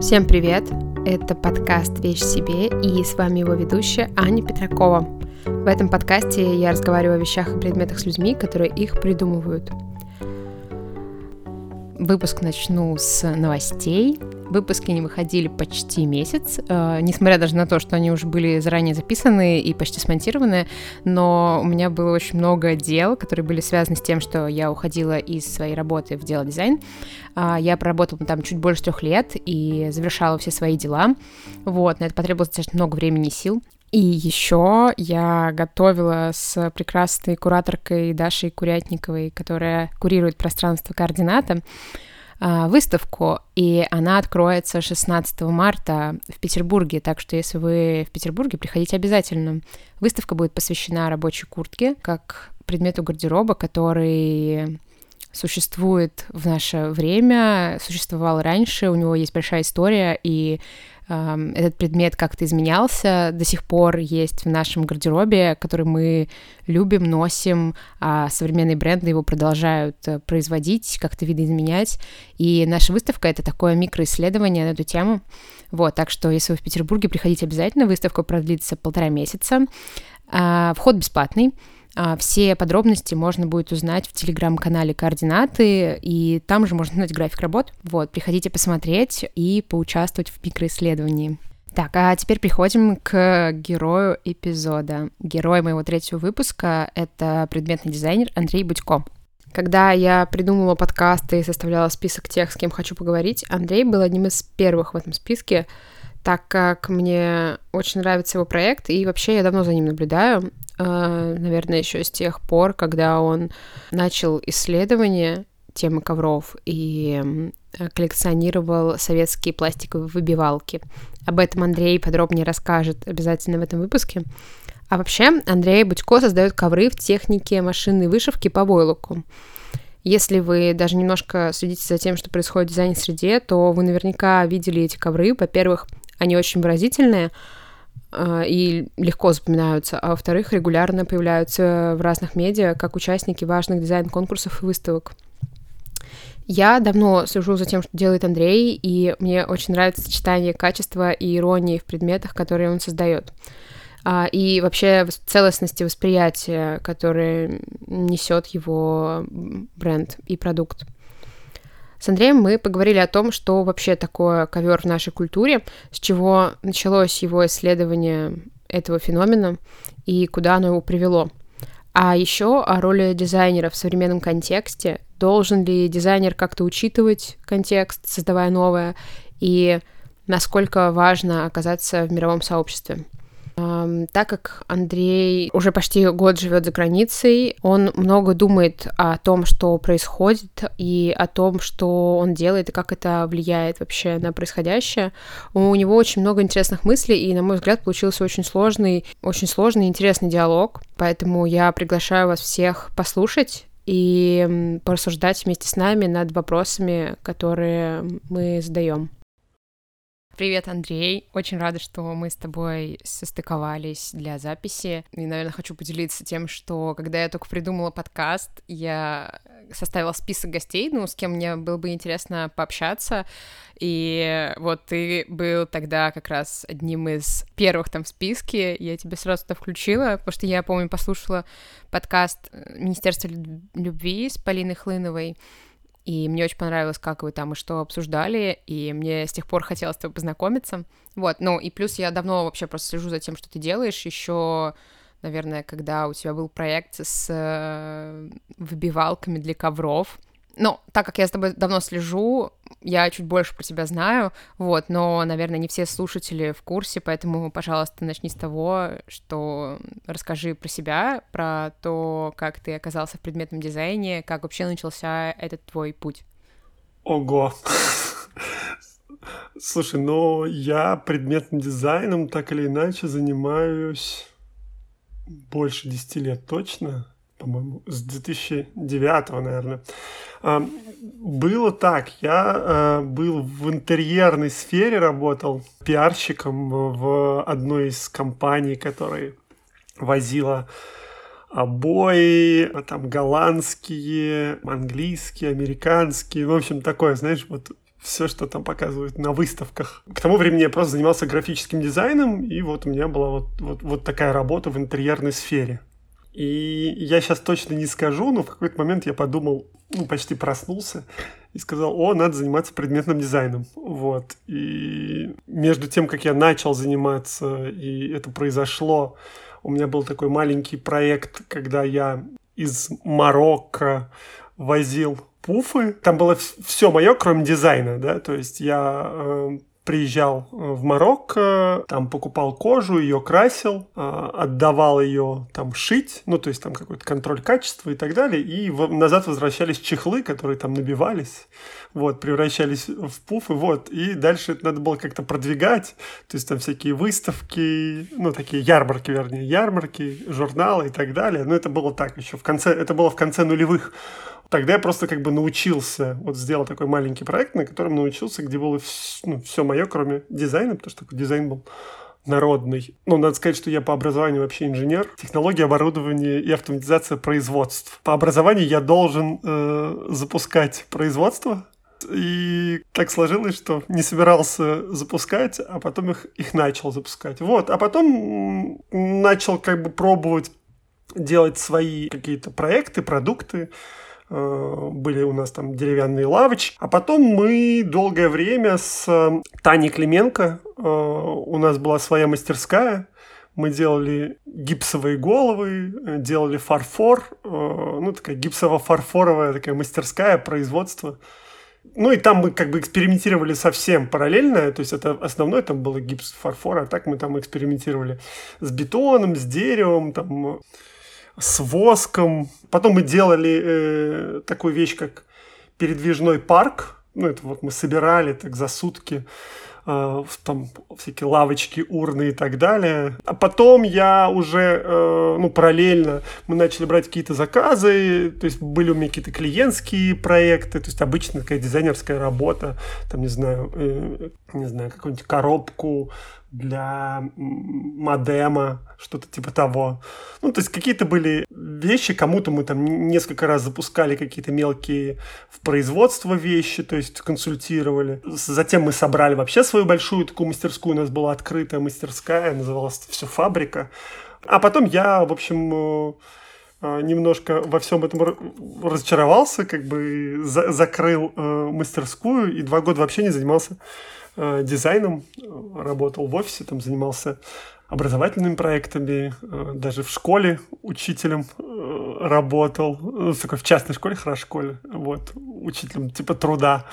Всем привет! Это подкаст «Вещь себе» и с вами его ведущая Аня Петракова. В этом подкасте я разговариваю о вещах и предметах с людьми, которые их придумывают. Выпуск начну с новостей. Выпуски не выходили почти месяц, э, несмотря даже на то, что они уже были заранее записаны и почти смонтированы, но у меня было очень много дел, которые были связаны с тем, что я уходила из своей работы в дело дизайн. Э, я проработала там чуть больше трех лет и завершала все свои дела. Вот, на это потребовалось достаточно много времени и сил. И еще я готовила с прекрасной кураторкой Дашей Курятниковой, которая курирует пространство координата, выставку, и она откроется 16 марта в Петербурге, так что если вы в Петербурге, приходите обязательно. Выставка будет посвящена рабочей куртке, как предмету гардероба, который существует в наше время, существовал раньше, у него есть большая история, и этот предмет как-то изменялся, до сих пор есть в нашем гардеробе, который мы любим, носим, а современные бренды его продолжают э, производить, как-то видоизменять. И наша выставка — это такое микроисследование на эту тему. Вот, так что если вы в Петербурге, приходите обязательно, выставка продлится полтора месяца. А, вход бесплатный, все подробности можно будет узнать в телеграм-канале координаты, и там же можно узнать график работ. Вот, приходите посмотреть и поучаствовать в микроисследовании. Так, а теперь приходим к герою эпизода. Герой моего третьего выпуска — это предметный дизайнер Андрей Будько. Когда я придумывала подкасты и составляла список тех, с кем хочу поговорить, Андрей был одним из первых в этом списке, так как мне очень нравится его проект, и вообще я давно за ним наблюдаю. А, наверное, еще с тех пор, когда он начал исследование темы ковров и коллекционировал советские пластиковые выбивалки. Об этом Андрей подробнее расскажет обязательно в этом выпуске. А вообще, Андрей Будько создает ковры в технике машинной вышивки по войлоку. Если вы даже немножко следите за тем, что происходит в дизайн-среде, то вы наверняка видели эти ковры. Во-первых, они очень выразительные, и легко запоминаются, а во-вторых, регулярно появляются в разных медиа как участники важных дизайн-конкурсов и выставок. Я давно слежу за тем, что делает Андрей, и мне очень нравится сочетание качества и иронии в предметах, которые он создает. А, и вообще целостности восприятия, которое несет его бренд и продукт. С Андреем мы поговорили о том, что вообще такое ковер в нашей культуре, с чего началось его исследование этого феномена и куда оно его привело. А еще о роли дизайнера в современном контексте. Должен ли дизайнер как-то учитывать контекст, создавая новое, и насколько важно оказаться в мировом сообществе. Так как Андрей уже почти год живет за границей, он много думает о том, что происходит, и о том, что он делает, и как это влияет вообще на происходящее. У него очень много интересных мыслей, и, на мой взгляд, получился очень сложный, очень сложный интересный диалог. Поэтому я приглашаю вас всех послушать и порассуждать вместе с нами над вопросами, которые мы задаем. Привет, Андрей. Очень рада, что мы с тобой состыковались для записи. И, наверное, хочу поделиться тем, что когда я только придумала подкаст, я составила список гостей, ну, с кем мне было бы интересно пообщаться. И вот ты был тогда как раз одним из первых там в списке. Я тебя сразу туда включила, потому что я, помню, послушала подкаст Министерства любви с Полиной Хлыновой и мне очень понравилось, как вы там и что обсуждали, и мне с тех пор хотелось с тобой познакомиться. Вот, ну и плюс я давно вообще просто слежу за тем, что ты делаешь, еще наверное, когда у тебя был проект с э, выбивалками для ковров, ну, так как я с тобой давно слежу, я чуть больше про тебя знаю, вот, но, наверное, не все слушатели в курсе, поэтому, пожалуйста, начни с того, что расскажи про себя, про то, как ты оказался в предметном дизайне, как вообще начался этот твой путь. Ого! Слушай, ну я предметным дизайном так или иначе занимаюсь больше 10 лет точно по-моему, с 2009, наверное. А, было так, я а, был в интерьерной сфере, работал пиарщиком в одной из компаний, которая возила обои, там голландские, английские, американские, в общем, такое, знаешь, вот все, что там показывают на выставках. К тому времени я просто занимался графическим дизайном, и вот у меня была вот, вот, вот такая работа в интерьерной сфере. И я сейчас точно не скажу, но в какой-то момент я подумал, ну, почти проснулся и сказал, о, надо заниматься предметным дизайном. Вот. И между тем, как я начал заниматься, и это произошло, у меня был такой маленький проект, когда я из Марокко возил пуфы. Там было все мое, кроме дизайна, да, то есть я э, приезжал э, в Марокко, там покупал кожу, ее красил, э, отдавал ее там шить, ну, то есть там какой-то контроль качества и так далее, и назад возвращались чехлы, которые там набивались, вот, превращались в пуфы, вот, и дальше это надо было как-то продвигать, то есть там всякие выставки, ну, такие ярмарки, вернее, ярмарки, журналы и так далее, но это было так еще в конце, это было в конце нулевых, Тогда я просто как бы научился, вот сделал такой маленький проект, на котором научился, где было ну, все мое, кроме дизайна, потому что такой дизайн был народный. Ну, надо сказать, что я по образованию вообще инженер. Технология оборудования и автоматизация производств. По образованию я должен э, запускать производство, и так сложилось, что не собирался запускать, а потом их, их начал запускать. Вот, а потом начал как бы пробовать делать свои какие-то проекты, продукты. Э, были у нас там деревянные лавочки. А потом мы долгое время с э, Таней Клименко, э, у нас была своя мастерская, мы делали гипсовые головы, делали фарфор, ну, такая гипсово-фарфоровая такая мастерская, производство. Ну, и там мы как бы экспериментировали совсем параллельно, то есть это основной там был гипс фарфор, а так мы там экспериментировали с бетоном, с деревом, там с воском. Потом мы делали э, такую вещь, как передвижной парк. Ну, это вот мы собирали так за сутки э, там всякие лавочки, урны и так далее. А потом я уже, э, ну, параллельно мы начали брать какие-то заказы, то есть были у меня какие-то клиентские проекты, то есть обычная такая дизайнерская работа, там, не знаю, э, не знаю, какую-нибудь коробку для модема, что-то типа того. Ну, то есть какие-то были вещи, кому-то мы там несколько раз запускали какие-то мелкие в производство вещи, то есть консультировали. Затем мы собрали вообще свою большую такую мастерскую, у нас была открытая мастерская, называлась все «Фабрика». А потом я, в общем, э, э, немножко во всем этом разочаровался, как бы за закрыл э, мастерскую и два года вообще не занимался э, дизайном, работал в офисе, там занимался образовательными проектами, э, даже в школе учителем э, работал, ну, такой в частной школе, хорошо школе, вот, учителем типа труда.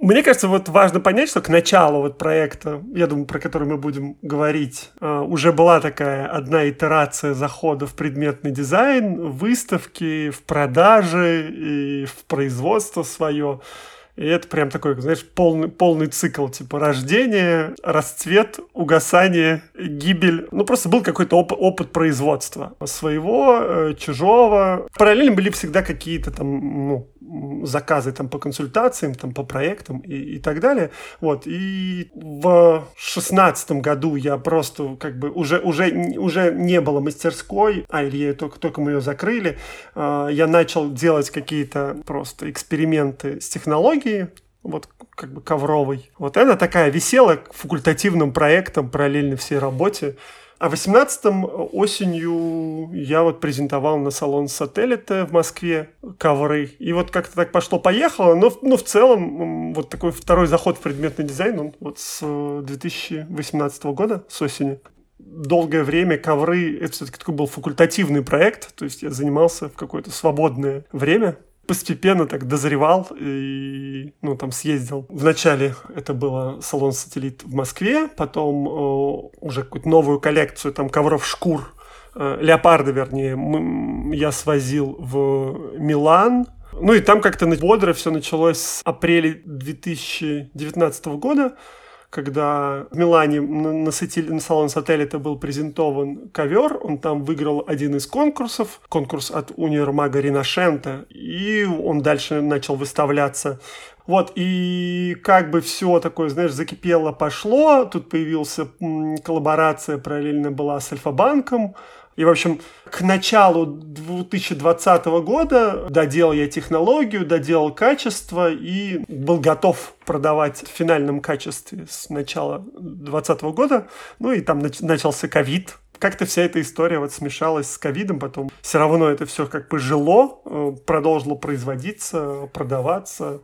Мне кажется, вот важно понять, что к началу вот проекта, я думаю, про который мы будем говорить, э, уже была такая одна итерация захода в предметный дизайн, выставки, в продажи и в производство свое. И это прям такой, знаешь, полный, полный цикл, типа рождение, расцвет, угасание, гибель. Ну, просто был какой-то оп- опыт производства своего, э, чужого. Параллельно были всегда какие-то там, ну, заказы там по консультациям, там по проектам и, и так далее. Вот. И в шестнадцатом году я просто как бы уже, уже, уже не было мастерской, а или я только, только мы ее закрыли. А, я начал делать какие-то просто эксперименты с технологией, вот как бы ковровой. Вот это такая висела факультативным проектом параллельно всей работе. А в 18-м осенью я вот презентовал на салон сателлита в Москве ковры. И вот как-то так пошло-поехало, но, но в целом вот такой второй заход в предметный дизайн, он вот с 2018 года, с осени. Долгое время ковры, это все-таки такой был факультативный проект, то есть я занимался в какое-то свободное время постепенно так дозревал и, ну, там съездил. Вначале это было салон «Сателлит» в Москве, потом э, уже какую-то новую коллекцию там ковров шкур, э, леопарда, вернее, мы, я свозил в Милан, ну и там как-то бодро все началось с апреля 2019 года когда в Милане на, сатили, на салон это был презентован ковер, он там выиграл один из конкурсов, конкурс от универмага Ринашента, и он дальше начал выставляться вот, и как бы все такое, знаешь, закипело, пошло. Тут появился коллаборация, параллельно была с Альфа-банком. И, в общем, к началу 2020 года доделал я технологию, доделал качество и был готов продавать в финальном качестве с начала 2020 года. Ну и там начался ковид, как-то вся эта история вот смешалась с ковидом, потом все равно это все как бы жило, э, продолжило производиться, продаваться.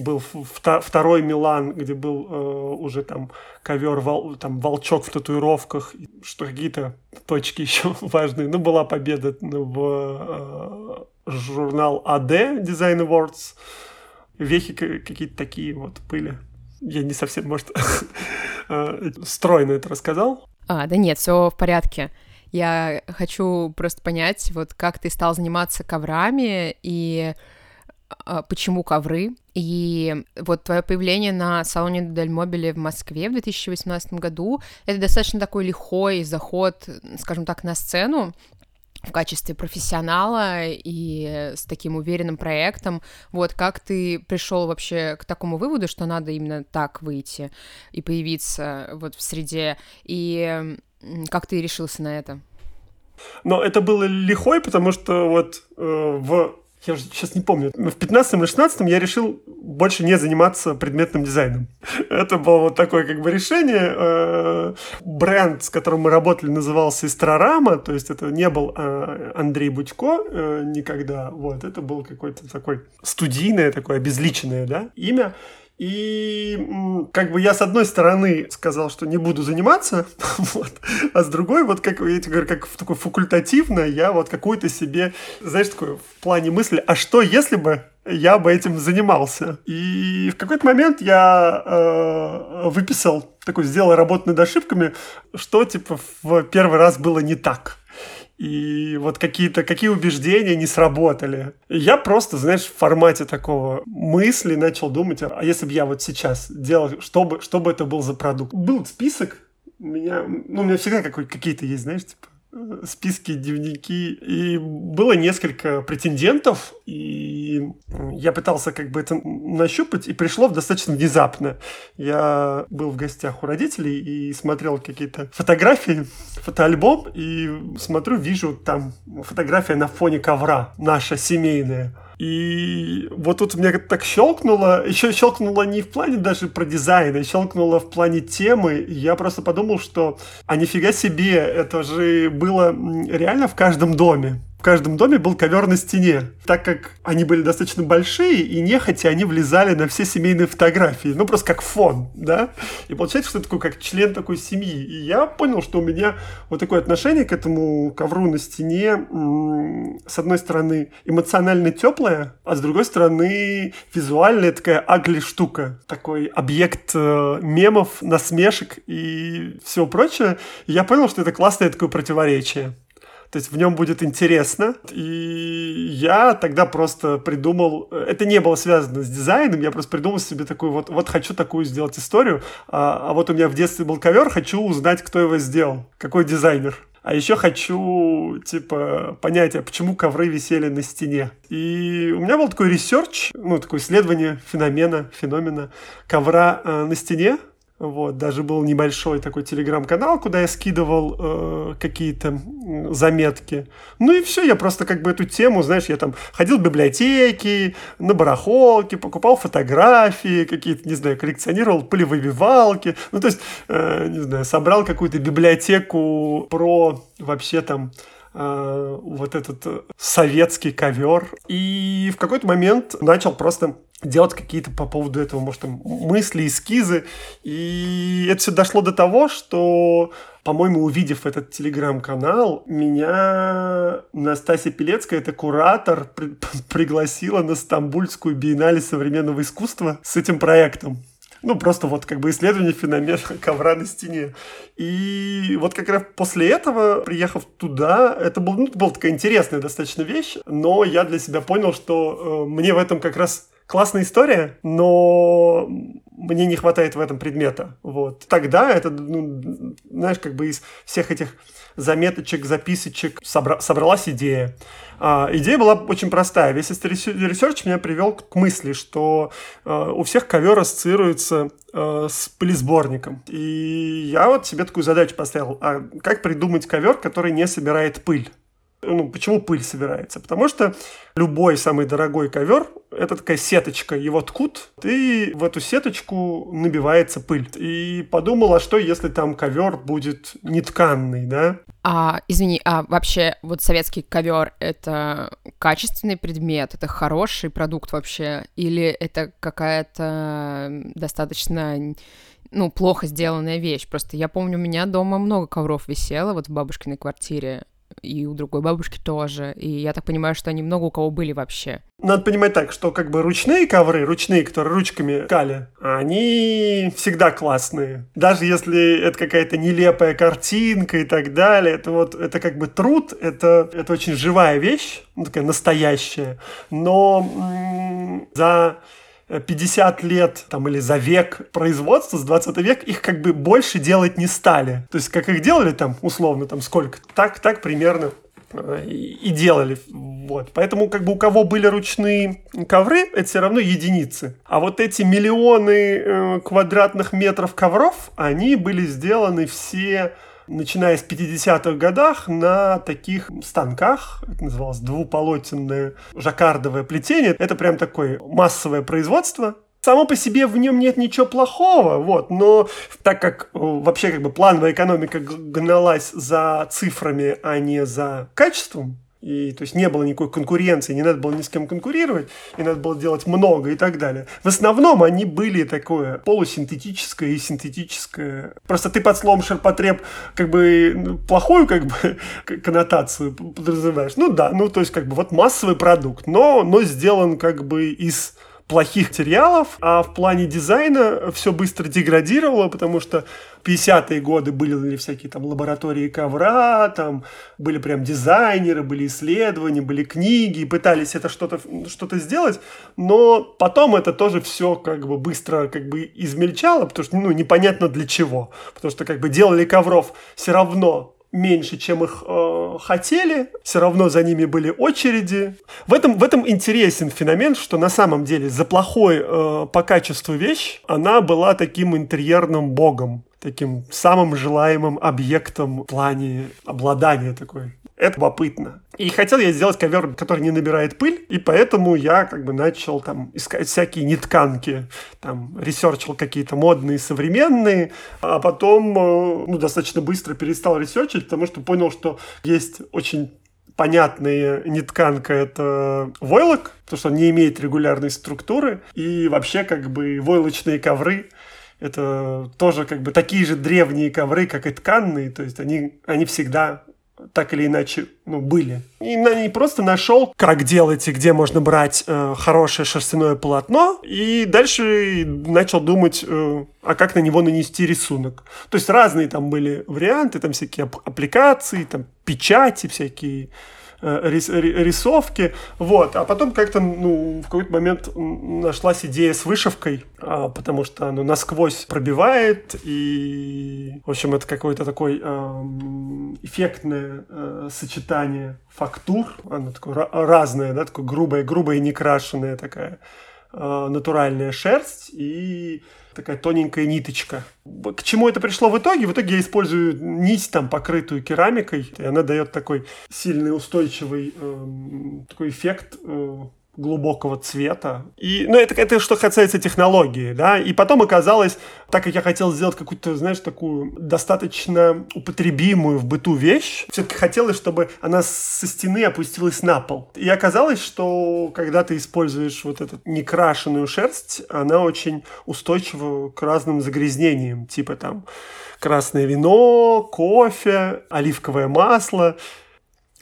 Был второй Милан, где был э, уже там ковер, вол, там волчок в татуировках, что какие-то точки еще важные. Ну, была победа в э, журнал AD Design Awards. Вехи какие-то такие вот были. Я не совсем, может, э, стройно это рассказал. А, да нет, все в порядке. Я хочу просто понять, вот как ты стал заниматься коврами и а, почему ковры. И вот твое появление на салоне Дель Мобиле в Москве в 2018 году — это достаточно такой лихой заход, скажем так, на сцену в качестве профессионала и с таким уверенным проектом. Вот как ты пришел вообще к такому выводу, что надо именно так выйти и появиться вот в среде, и как ты решился на это? Но это было лихой, потому что вот э, в я уже сейчас не помню, в 15 или 16 я решил больше не заниматься предметным дизайном. Это было вот такое как бы решение. Э, бренд, с которым мы работали, назывался Истрорама, то есть это не был э, Андрей Будько э, никогда, вот, это был какой-то такой студийное, такое обезличенное, да, имя. И как бы я с одной стороны сказал, что не буду заниматься, вот, а с другой, вот как я тебе говорю, как такой факультативно, я вот какую-то себе, знаешь, такое в плане мысли, а что если бы я бы этим занимался. И в какой-то момент я э, выписал, такой сделал работу над ошибками, что типа в первый раз было не так и вот какие-то, какие убеждения не сработали. Я просто, знаешь, в формате такого мысли начал думать, а если бы я вот сейчас делал, чтобы, чтобы это был за продукт. Был список, меня, ну, у меня всегда какие-то есть, знаешь, типа, списки, дневники, и было несколько претендентов, и я пытался как бы это нащупать, и пришло достаточно внезапно. Я был в гостях у родителей и смотрел какие-то фотографии, фотоальбом, и смотрю, вижу там фотография на фоне ковра, наша семейная. И вот тут мне так щелкнуло, еще щелкнуло не в плане даже про дизайн, а щелкнуло в плане темы. И я просто подумал, что а нифига себе, это же было реально в каждом доме в каждом доме был ковер на стене, так как они были достаточно большие, и нехотя они влезали на все семейные фотографии, ну просто как фон, да, и получается, что я такой как член такой семьи, и я понял, что у меня вот такое отношение к этому ковру на стене, с одной стороны, эмоционально теплое, а с другой стороны, визуальная такая агли штука, такой объект э, мемов, насмешек и всего прочего, и я понял, что это классное такое противоречие. То есть в нем будет интересно. И я тогда просто придумал... Это не было связано с дизайном, я просто придумал себе такую вот... Вот хочу такую сделать историю, а, а вот у меня в детстве был ковер, хочу узнать, кто его сделал, какой дизайнер. А еще хочу, типа, понять, а почему ковры висели на стене. И у меня был такой research, ну, такое исследование феномена, феномена ковра э, на стене. Вот, даже был небольшой такой телеграм-канал, куда я скидывал э, какие-то заметки. Ну и все, я просто как бы эту тему, знаешь, я там ходил в библиотеки, на барахолке, покупал фотографии какие-то, не знаю, коллекционировал пылевыбивалки. Ну, то есть, э, не знаю, собрал какую-то библиотеку про вообще там э, вот этот советский ковер. И в какой-то момент начал просто делать какие-то по поводу этого, может, там, мысли, эскизы. И это все дошло до того, что, по-моему, увидев этот телеграм-канал, меня Настасья Пелецкая, это куратор, при пригласила на Стамбульскую биеннале современного искусства с этим проектом. Ну, просто вот как бы исследование феномена ковра на стене. И вот как раз после этого, приехав туда, это, был, ну, была такая интересная достаточно вещь, но я для себя понял, что э, мне в этом как раз классная история, но мне не хватает в этом предмета. Вот. Тогда это, ну, знаешь, как бы из всех этих заметочек, записочек собра- собралась идея. А, идея была очень простая. Весь этот research меня привел к мысли, что а, у всех ковер ассоциируется а, с пылесборником. И я вот себе такую задачу поставил. А как придумать ковер, который не собирает пыль? Ну, почему пыль собирается? Потому что любой самый дорогой ковер – это такая сеточка, его ткут, и в эту сеточку набивается пыль. И подумала, что если там ковер будет нетканный, да? А, извини, а вообще вот советский ковер – это качественный предмет, это хороший продукт вообще, или это какая-то достаточно ну, плохо сделанная вещь. Просто я помню, у меня дома много ковров висело, вот в бабушкиной квартире и у другой бабушки тоже. И я так понимаю, что они много у кого были вообще. Надо понимать так, что как бы ручные ковры, ручные, которые ручками кали, они всегда классные. Даже если это какая-то нелепая картинка и так далее, это вот это как бы труд, это, это очень живая вещь, ну, такая настоящая. Но м- за 50 лет там, или за век производства, с 20 века, их как бы больше делать не стали. То есть, как их делали там, условно, там сколько, так, так примерно э, и делали. Вот. Поэтому как бы у кого были ручные ковры, это все равно единицы. А вот эти миллионы э, квадратных метров ковров, они были сделаны все начиная с 50-х годах на таких станках, это называлось двуполотенное жаккардовое плетение. Это прям такое массовое производство, Само по себе в нем нет ничего плохого, вот, но так как э, вообще как бы плановая экономика гналась за цифрами, а не за качеством, и то есть не было никакой конкуренции, не надо было ни с кем конкурировать, и надо было делать много и так далее. В основном они были такое полусинтетическое и синтетическое. Просто ты под словом ширпотреб как бы ну, плохую как бы коннотацию подразумеваешь. Ну да, ну то есть как бы вот массовый продукт, но, но сделан как бы из плохих материалов, а в плане дизайна все быстро деградировало, потому что 50-е годы были всякие там лаборатории ковра, там были прям дизайнеры, были исследования, были книги, пытались это что-то что сделать, но потом это тоже все как бы быстро как бы измельчало, потому что ну непонятно для чего, потому что как бы делали ковров все равно меньше, чем их э, хотели, все равно за ними были очереди. В этом, в этом интересен феномен, что на самом деле за плохой э, по качеству вещь она была таким интерьерным богом, таким самым желаемым объектом в плане обладания такой это любопытно. И хотел я сделать ковер, который не набирает пыль, и поэтому я как бы начал там искать всякие нетканки, там research ил какие-то модные, современные, а потом э, ну, достаточно быстро перестал research ить, потому что понял, что есть очень понятная нетканка — это войлок, потому что он не имеет регулярной структуры, и вообще как бы войлочные ковры это тоже как бы такие же древние ковры, как и тканные, то есть они, они всегда так или иначе ну, были. И на не просто нашел, как делать и где можно брать э, хорошее шерстяное полотно, и дальше начал думать, э, а как на него нанести рисунок. То есть разные там были варианты, там всякие аппликации, там печати всякие, Э, рисовки, вот, а потом как-то, ну, в какой-то момент нашлась идея с вышивкой, а, потому что оно насквозь пробивает, и, в общем, это какое-то такое эффектное э, сочетание фактур, оно такое разное, да, такое грубое, грубое, некрашенное такая э, натуральная шерсть, и такая тоненькая ниточка. К чему это пришло в итоге? В итоге я использую нить, там, покрытую керамикой, и она дает такой сильный, устойчивый э, такой эффект э, глубокого цвета. И, ну, это, это что касается технологии, да. И потом оказалось, так как я хотел сделать какую-то, знаешь, такую достаточно употребимую в быту вещь, все-таки хотелось, чтобы она со стены опустилась на пол. И оказалось, что когда ты используешь вот эту некрашенную шерсть, она очень устойчива к разным загрязнениям, типа там красное вино, кофе, оливковое масло.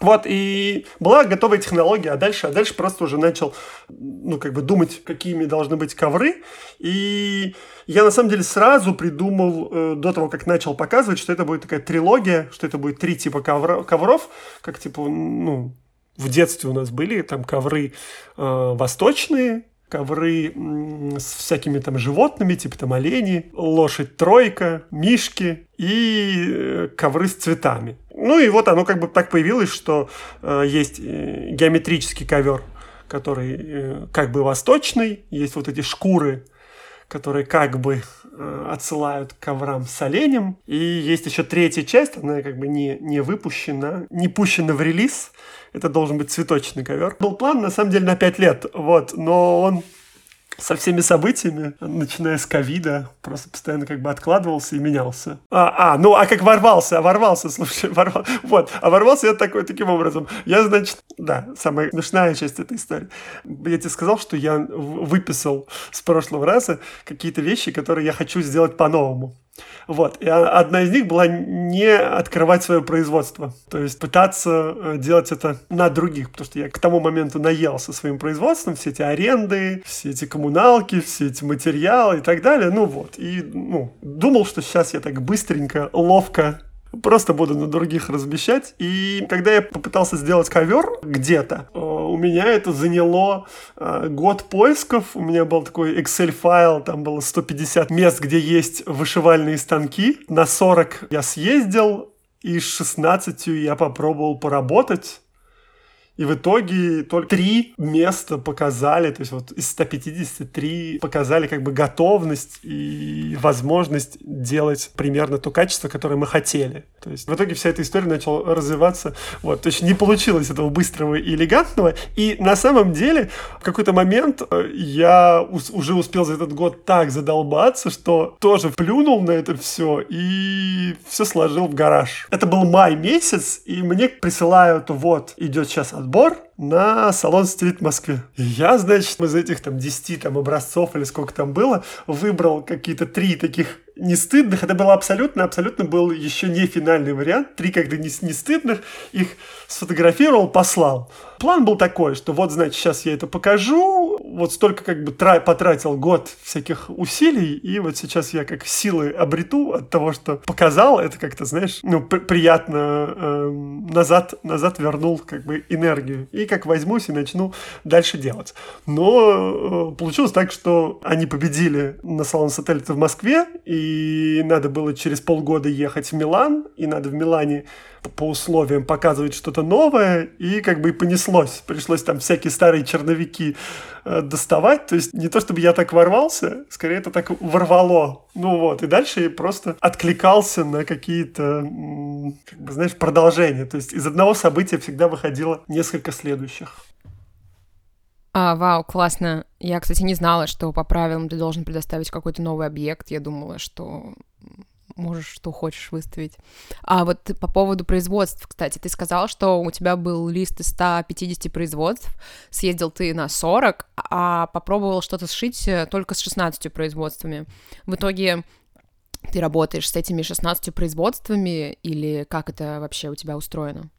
Вот, и была готовая технология, а дальше, а дальше просто уже начал, ну, как бы думать, какими должны быть ковры. И я, на самом деле, сразу придумал, э, до того, как начал показывать, что это будет такая трилогия, что это будет три типа ковра, ковров, как, типа, ну, в детстве у нас были там ковры э, восточные, ковры с всякими там животными, типа там олени, лошадь тройка, мишки и э, ковры с цветами. Ну и вот оно как бы так появилось, что э, есть э, геометрический ковер, который э, как бы восточный, есть вот эти шкуры, которые как бы э, отсылают коврам с оленем. И есть еще третья часть, она как бы не, не выпущена, не пущена в релиз. Это должен быть цветочный ковер. Был план, на самом деле, на 5 лет, вот, но он со всеми событиями, начиная с ковида, просто постоянно как бы откладывался и менялся. А, а ну а как ворвался, а ворвался, слушай, ворвал, вот, а ворвался я такой, таким образом. Я, значит, да, самая смешная часть этой истории. Я тебе сказал, что я выписал с прошлого раза какие-то вещи, которые я хочу сделать по-новому. Вот. И одна из них была не открывать свое производство. То есть пытаться э, делать это на других. Потому что я к тому моменту наелся своим производством. Все эти аренды, все эти коммуналки, все эти материалы и так далее. Ну вот. И ну, думал, что сейчас я так быстренько, ловко Просто буду на других размещать. И когда я попытался сделать ковер где-то, э, у меня это заняло э, год поисков. У меня был такой Excel-файл, там было 150 мест, где есть вышивальные станки. На 40 я съездил, и с 16 я попробовал поработать. И в итоге только три места показали, то есть вот из 153 показали как бы готовность и возможность делать примерно то качество, которое мы хотели. То есть в итоге вся эта история начала развиваться. Вот, то есть не получилось этого быстрого и элегантного. И на самом деле в какой-то момент э, я уже успел за этот год так задолбаться, что тоже плюнул на это все и все сложил в гараж. Это был май месяц, и мне присылают, вот, идет сейчас отбор, на салон стрит в Москве. Я, значит, из этих там 10 там образцов или сколько там было, выбрал какие-то три таких не стыдных. Это было абсолютно, абсолютно был еще не финальный вариант. Три как-то не, не стыдных. Их сфотографировал, послал. План был такой, что вот, значит, сейчас я это покажу. Вот столько как бы тра- потратил год всяких усилий. И вот сейчас я как силы обрету от того, что показал. Это как-то, знаешь, ну, при- приятно э, назад, назад вернул как бы энергию. И как возьмусь и начну дальше делать. Но э, получилось так, что они победили на салон сателлита в Москве, и надо было через полгода ехать в Милан, и надо в Милане по условиям показывать что-то новое, и как бы и понеслось. Пришлось там всякие старые черновики э, доставать. То есть не то, чтобы я так ворвался, скорее это так ворвало. Ну вот, и дальше я просто откликался на какие-то, как бы, знаешь, продолжения. То есть из одного события всегда выходило несколько следующих. А, вау, классно. Я, кстати, не знала, что по правилам ты должен предоставить какой-то новый объект. Я думала, что можешь что хочешь выставить. А вот по поводу производств, кстати, ты сказал, что у тебя был лист из 150 производств, съездил ты на 40, а попробовал что-то сшить э, только с 16 производствами. В итоге ты работаешь с этими 16 производствами или как это вообще у тебя устроено?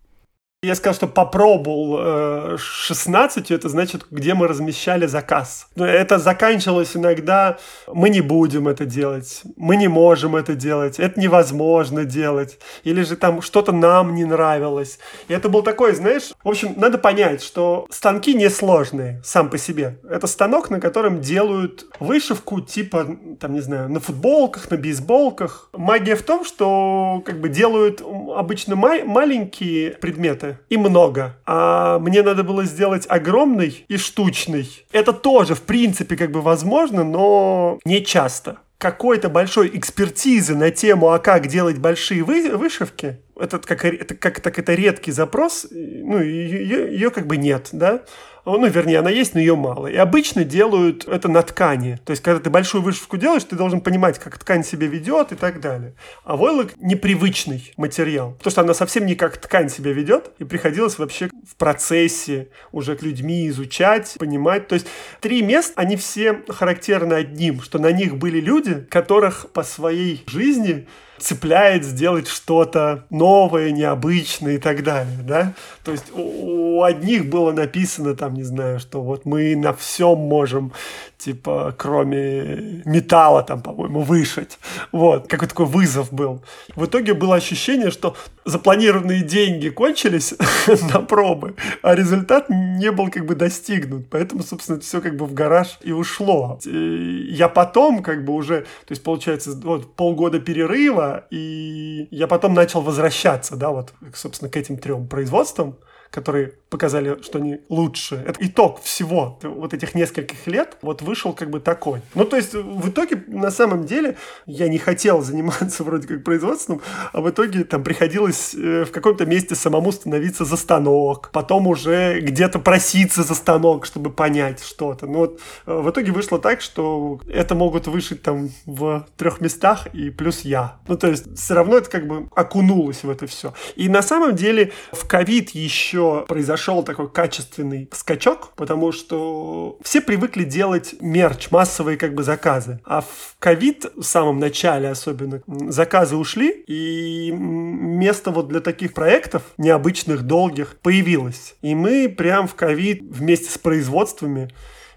Я сказал, что попробовал 16, э, это значит, где мы размещали заказ. Это заканчивалось иногда, мы не будем это делать, мы не можем это делать, это невозможно делать, или же там что-то нам не нравилось. И это был такой, знаешь, в общем, надо понять, что станки несложные сам по себе. Это станок, на котором делают вышивку типа, там, не знаю, на футболках, на бейсболках. Магия в том, что как бы делают обычно ма- маленькие предметы, и много. А мне надо было сделать огромный и штучный. Это тоже, в принципе, как бы возможно, но не часто какой-то большой экспертизы на тему, а как делать большие вы, вышивки, это как, это, как так это редкий запрос, ну, ее, ее как бы нет, да, ну, вернее, она есть, но ее мало. И обычно делают это на ткани. То есть, когда ты большую вышивку делаешь, ты должен понимать, как ткань себя ведет и так далее. А войлок непривычный материал, потому что она совсем не как ткань себя ведет, и приходилось вообще в процессе уже к людьми изучать, понимать. То есть, три места, они все характерны одним, что на них были люди, которых по своей жизни цепляет сделать что-то новое, необычное и так далее, да? То есть у, у одних было написано там, не знаю, что вот мы на всем можем типа, кроме металла там, по-моему, вышить. Вот, какой такой вызов был. В итоге было ощущение, что запланированные деньги кончились на пробы, а результат не был как бы достигнут. Поэтому, собственно, все как бы в гараж и ушло. И я потом как бы уже, то есть получается, вот полгода перерыва, и я потом начал возвращаться, да, вот, собственно, к этим трем производствам которые показали, что они лучше. Это итог всего вот этих нескольких лет вот вышел как бы такой. Ну, то есть в итоге, на самом деле, я не хотел заниматься вроде как производством, а в итоге там приходилось э, в каком-то месте самому становиться за станок, потом уже где-то проситься за станок, чтобы понять что-то. Ну вот э, в итоге вышло так, что это могут вышить там в трех местах и плюс я. Ну, то есть все равно это как бы окунулось в это все. И на самом деле в ковид еще еще произошел такой качественный скачок, потому что все привыкли делать мерч, массовые как бы заказы. А в ковид, в самом начале особенно, заказы ушли, и место вот для таких проектов, необычных, долгих, появилось. И мы прям в ковид вместе с производствами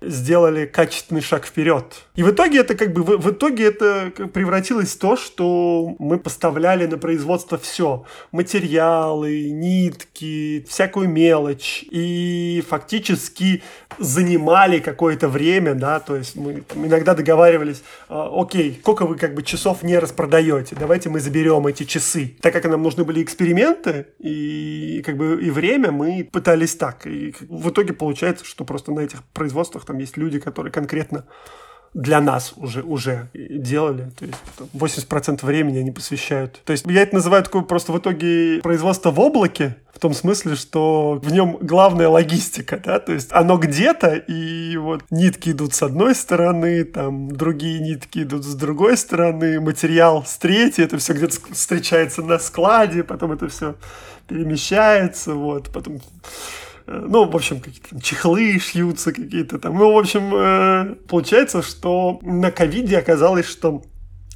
сделали качественный шаг вперед. И в итоге это как бы, в, итоге это превратилось в то, что мы поставляли на производство все. Материалы, нитки, всякую мелочь. И фактически занимали какое-то время, да, то есть мы иногда договаривались, а, окей, сколько вы как бы часов не распродаете, давайте мы заберем эти часы. Так как нам нужны были эксперименты и как бы и время, мы пытались так. И в итоге получается, что просто на этих производствах там есть люди, которые конкретно для нас уже, уже делали. То есть 80% времени они посвящают. То есть я это называю такое просто в итоге производство в облаке, в том смысле, что в нем главная логистика, да, то есть оно где-то, и вот нитки идут с одной стороны, там другие нитки идут с другой стороны, материал с третьей, это все где-то встречается на складе, потом это все перемещается, вот, потом ну, в общем, какие-то чехлы шьются какие-то там. Ну, в общем, э, получается, что на ковиде оказалось, что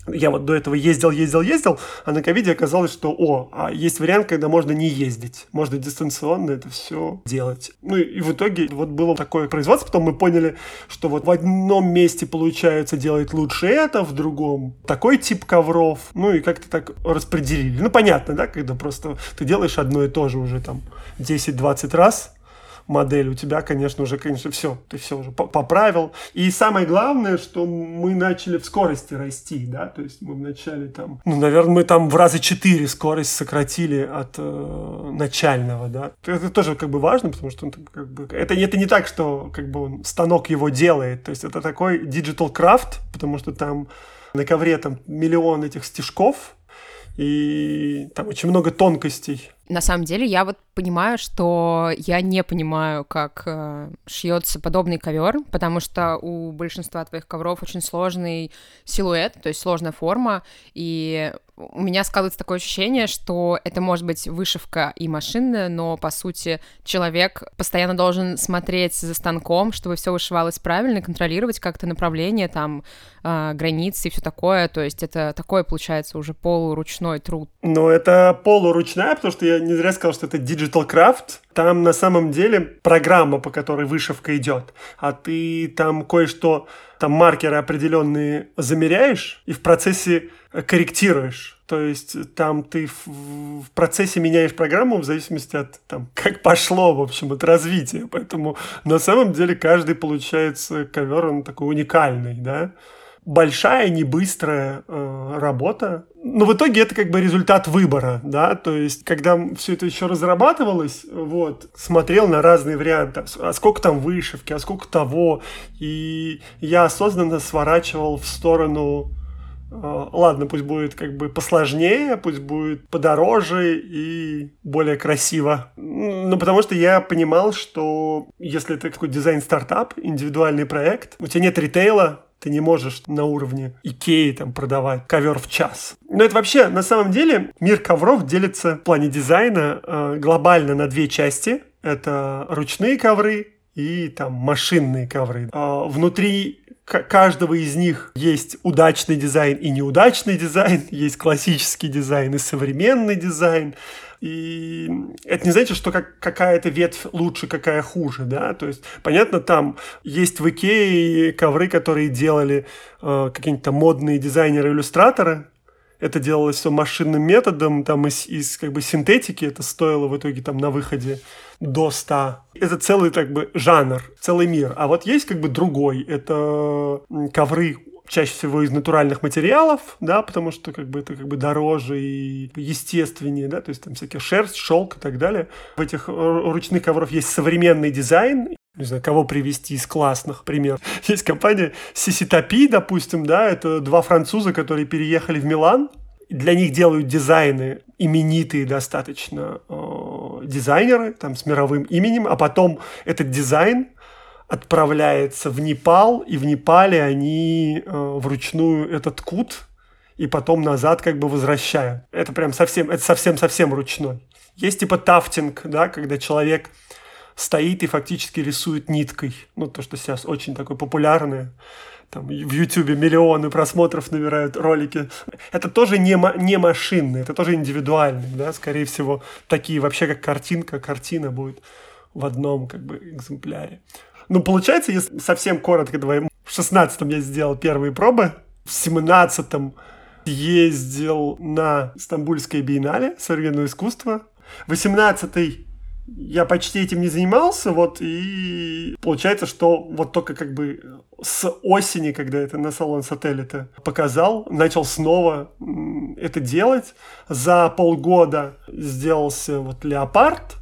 я вот до этого ездил, ездил, ездил, а на ковиде оказалось, что, о, а есть вариант, когда можно не ездить. Можно дистанционно это все делать. Ну и в итоге вот было такое производство, потом мы поняли, что вот в одном месте получается делать лучше это, в другом такой тип ковров. Ну и как-то так распределили. Ну понятно, да, когда просто ты делаешь одно и то же уже там 10-20 раз, модель, у тебя, конечно, уже, конечно, все, ты все уже поправил. И самое главное, что мы начали в скорости расти, да, то есть мы вначале там, ну, наверное, мы там в раза четыре скорость сократили от э, начального, да. Это тоже как бы важно, потому что он как бы, это, это не так, что как бы он, станок его делает, то есть это такой digital craft, потому что там на ковре там миллион этих стежков, и там очень много тонкостей. На самом деле, я вот понимаю, что я не понимаю, как э, шьется подобный ковер, потому что у большинства твоих ковров очень сложный силуэт, то есть сложная форма, и у меня складывается такое ощущение, что это может быть вышивка и машинная, но по сути человек постоянно должен смотреть за станком, чтобы все вышивалось правильно, контролировать как-то направление, там э, границы и все такое. То есть это такой получается уже полуручной труд. Ну это полуручная, потому что я не зря сказал, что это digital craft. Там на самом деле программа, по которой вышивка идет, а ты там кое-что там маркеры определенные замеряешь и в процессе корректируешь. То есть там ты в, в процессе меняешь программу в зависимости от там, как пошло, в общем, от развития. Поэтому на самом деле каждый получается ковер, он такой уникальный, да. Большая, не быстрая э, работа. Но в итоге это как бы результат выбора, да, то есть когда все это еще разрабатывалось, вот, смотрел на разные варианты, а сколько там вышивки, а сколько того, и я осознанно сворачивал в сторону а, ладно, пусть будет как бы посложнее, пусть будет подороже и более красиво. Ну, потому что я понимал, что если это какой дизайн-стартап, индивидуальный проект, у тебя нет ритейла, ты не можешь на уровне Икеи там продавать ковер в час. Но это вообще, на самом деле, мир ковров делится в плане дизайна э, глобально на две части. Это ручные ковры и там машинные ковры. Э, внутри каждого из них есть удачный дизайн и неудачный дизайн, есть классический дизайн и современный дизайн. И это не значит, что как, какая-то ветвь лучше, какая хуже, да, то есть, понятно, там есть в Икее ковры, которые делали э, какие-нибудь там модные дизайнеры-иллюстраторы, это делалось все машинным методом, там из, из как бы синтетики, это стоило в итоге там на выходе до 100. Это целый как бы жанр, целый мир. А вот есть как бы другой, это ковры чаще всего из натуральных материалов, да, потому что как бы это как бы дороже и естественнее, да, то есть там всякие шерсть, шелк и так далее. В этих ручных ковров есть современный дизайн, не знаю, кого привести из классных примеров. Есть компания Сиситопи, допустим, да, это два француза, которые переехали в Милан, для них делают дизайны именитые достаточно э, дизайнеры, там с мировым именем, а потом этот дизайн отправляется в Непал, и в Непале они э, вручную этот кут и потом назад как бы возвращают. Это прям совсем, это совсем-совсем ручной. Есть типа тафтинг, да, когда человек стоит и фактически рисует ниткой. Ну, то, что сейчас очень такое популярное. Там в Ютубе миллионы просмотров набирают ролики. Это тоже не, не машинные, это тоже индивидуальные, да, скорее всего, такие вообще как картинка, картина будет в одном как бы экземпляре. Ну, получается, если совсем коротко говорим, в 16-м я сделал первые пробы, в 17-м ездил на Стамбульское биеннале современного искусства, 18-й я почти этим не занимался, вот, и получается, что вот только как бы с осени, когда это на салон сателлита показал, начал снова это делать. За полгода сделался вот леопард,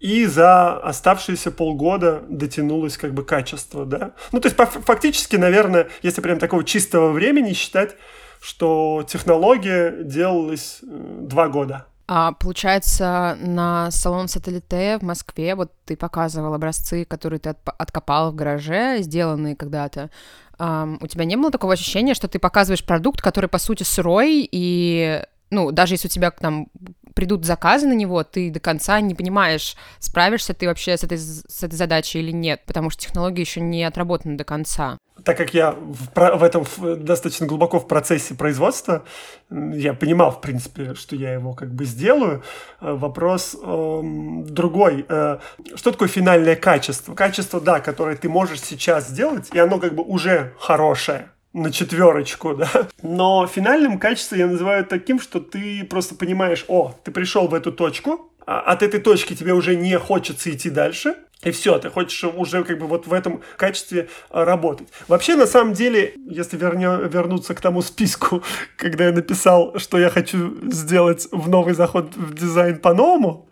и за оставшиеся полгода дотянулось как бы качество, да. Ну, то есть фактически, наверное, если прям такого чистого времени считать, что технология делалась э, два года. А, получается, на салон Сателлите в Москве, вот ты показывал образцы, которые ты откопал в гараже, сделанные когда-то. Um, у тебя не было такого ощущения, что ты показываешь продукт, который, по сути, сырой, и, ну, даже если у тебя там придут заказы на него, ты до конца не понимаешь, справишься ты вообще с этой, с этой задачей или нет, потому что технология еще не отработана до конца. Так как я в, в этом в, достаточно глубоко в процессе производства, я понимал, в принципе, что я его как бы сделаю. Э, вопрос э, другой. Э, что такое финальное качество? Качество, да, которое ты можешь сейчас сделать, и оно как бы уже хорошее на четверочку, да. Но финальным качеством я называю таким, что ты просто понимаешь, о, ты пришел в эту точку, а от этой точки тебе уже не хочется идти дальше, и все, ты хочешь уже как бы вот в этом качестве а, работать. Вообще, на самом деле, если вернё, вернуться к тому списку, когда я написал, что я хочу сделать в новый заход в дизайн по-новому,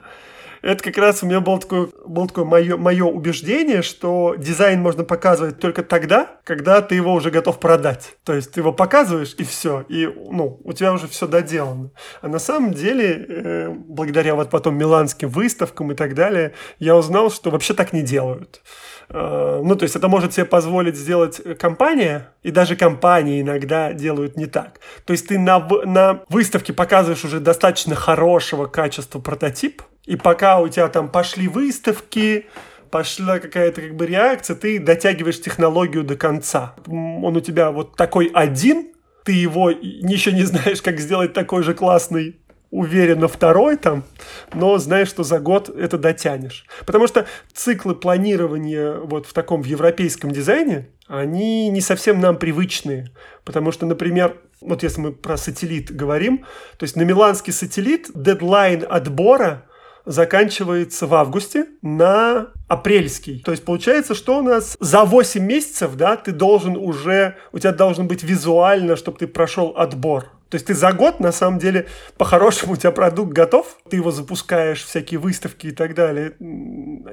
это как раз у меня было такое, было такое мое, мое убеждение, что дизайн можно показывать только тогда, когда ты его уже готов продать. То есть ты его показываешь, и все, и ну, у тебя уже все доделано. А на самом деле, э, благодаря вот потом миланским выставкам и так далее, я узнал, что вообще так не делают. Э, ну, то есть это может себе позволить сделать компания, и даже компании иногда делают не так. То есть ты на, на выставке показываешь уже достаточно хорошего качества прототип, и пока у тебя там пошли выставки, пошла какая-то как бы реакция, ты дотягиваешь технологию до конца. Он у тебя вот такой один, ты его еще не знаешь, как сделать такой же классный уверенно второй там, но знаешь, что за год это дотянешь. Потому что циклы планирования вот в таком в европейском дизайне, они не совсем нам привычные. Потому что, например, вот если мы про сателлит говорим, то есть на миланский сателлит дедлайн отбора заканчивается в августе на апрельский. То есть получается, что у нас за 8 месяцев, да, ты должен уже, у тебя должен быть визуально, чтобы ты прошел отбор. То есть ты за год, на самом деле, по-хорошему у тебя продукт готов, ты его запускаешь, всякие выставки и так далее.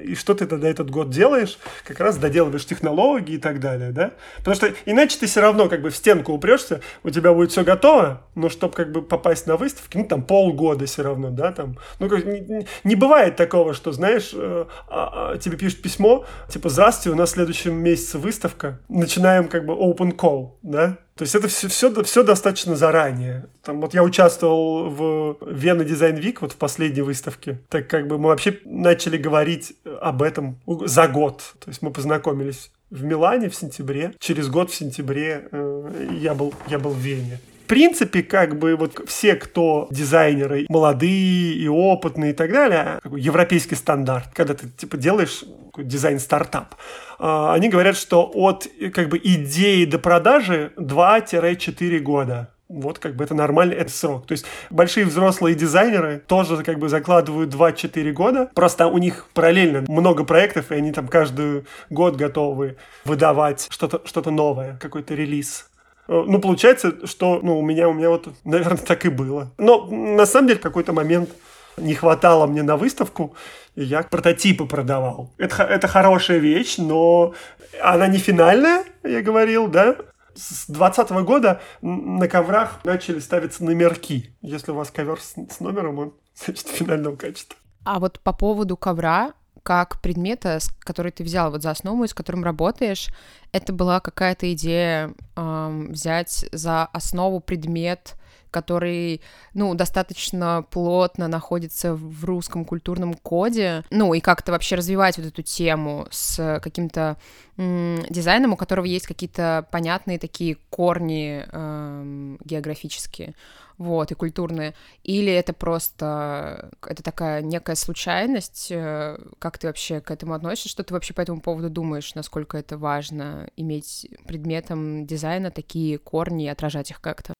И что ты тогда этот год делаешь? Как раз доделываешь технологии и так далее, да? Потому что иначе ты все равно как бы в стенку упрешься, у тебя будет все готово, но чтобы как бы попасть на выставки, ну там полгода все равно, да, там. Ну, как, не, не бывает такого, что, знаешь, э, а, а, тебе пишут письмо, типа, здравствуйте, у нас в следующем месяце выставка, начинаем как бы open call, да? То есть это все, все, все достаточно заранее. Там вот я участвовал в Вена Дизайн Вик, вот в последней выставке. Так как бы мы вообще начали говорить об этом за год. То есть мы познакомились в Милане в сентябре. Через год в сентябре э, я, был, я был в Вене. Принципе, как бы вот все, кто дизайнеры, молодые и опытные и так далее, европейский стандарт, когда ты типа делаешь дизайн-стартап, а, они говорят, что от как бы идеи до продажи 2-4 года. Вот как бы это нормальный это срок. То есть большие взрослые дизайнеры тоже как бы закладывают 2-4 года. Просто у них параллельно много проектов, и они там каждый год готовы выдавать что-то что новое, какой-то релиз. Э, ну, получается, что ну, у меня, у меня вот, наверное, так и было. Но на самом деле какой-то момент не хватало мне на выставку, и я прототипы продавал. Это, это хорошая вещь, но она не финальная, я говорил, да? С 2020 года на коврах начали ставиться номерки. Если у вас ковер с, с номером, он, значит, финального качества. А вот по поводу ковра, как предмета, который ты взял вот за основу, с которым работаешь, это была какая-то идея эм, взять за основу предмет, который, ну, достаточно плотно находится в русском культурном коде, ну, и как-то вообще развивать вот эту тему с каким-то м- дизайном, у которого есть какие-то понятные такие корни э, географические, вот, и культурные, или это просто, это такая некая случайность, э, как ты вообще к этому относишься, что ты вообще по этому поводу думаешь, насколько это важно иметь предметом дизайна такие корни и отражать их как-то?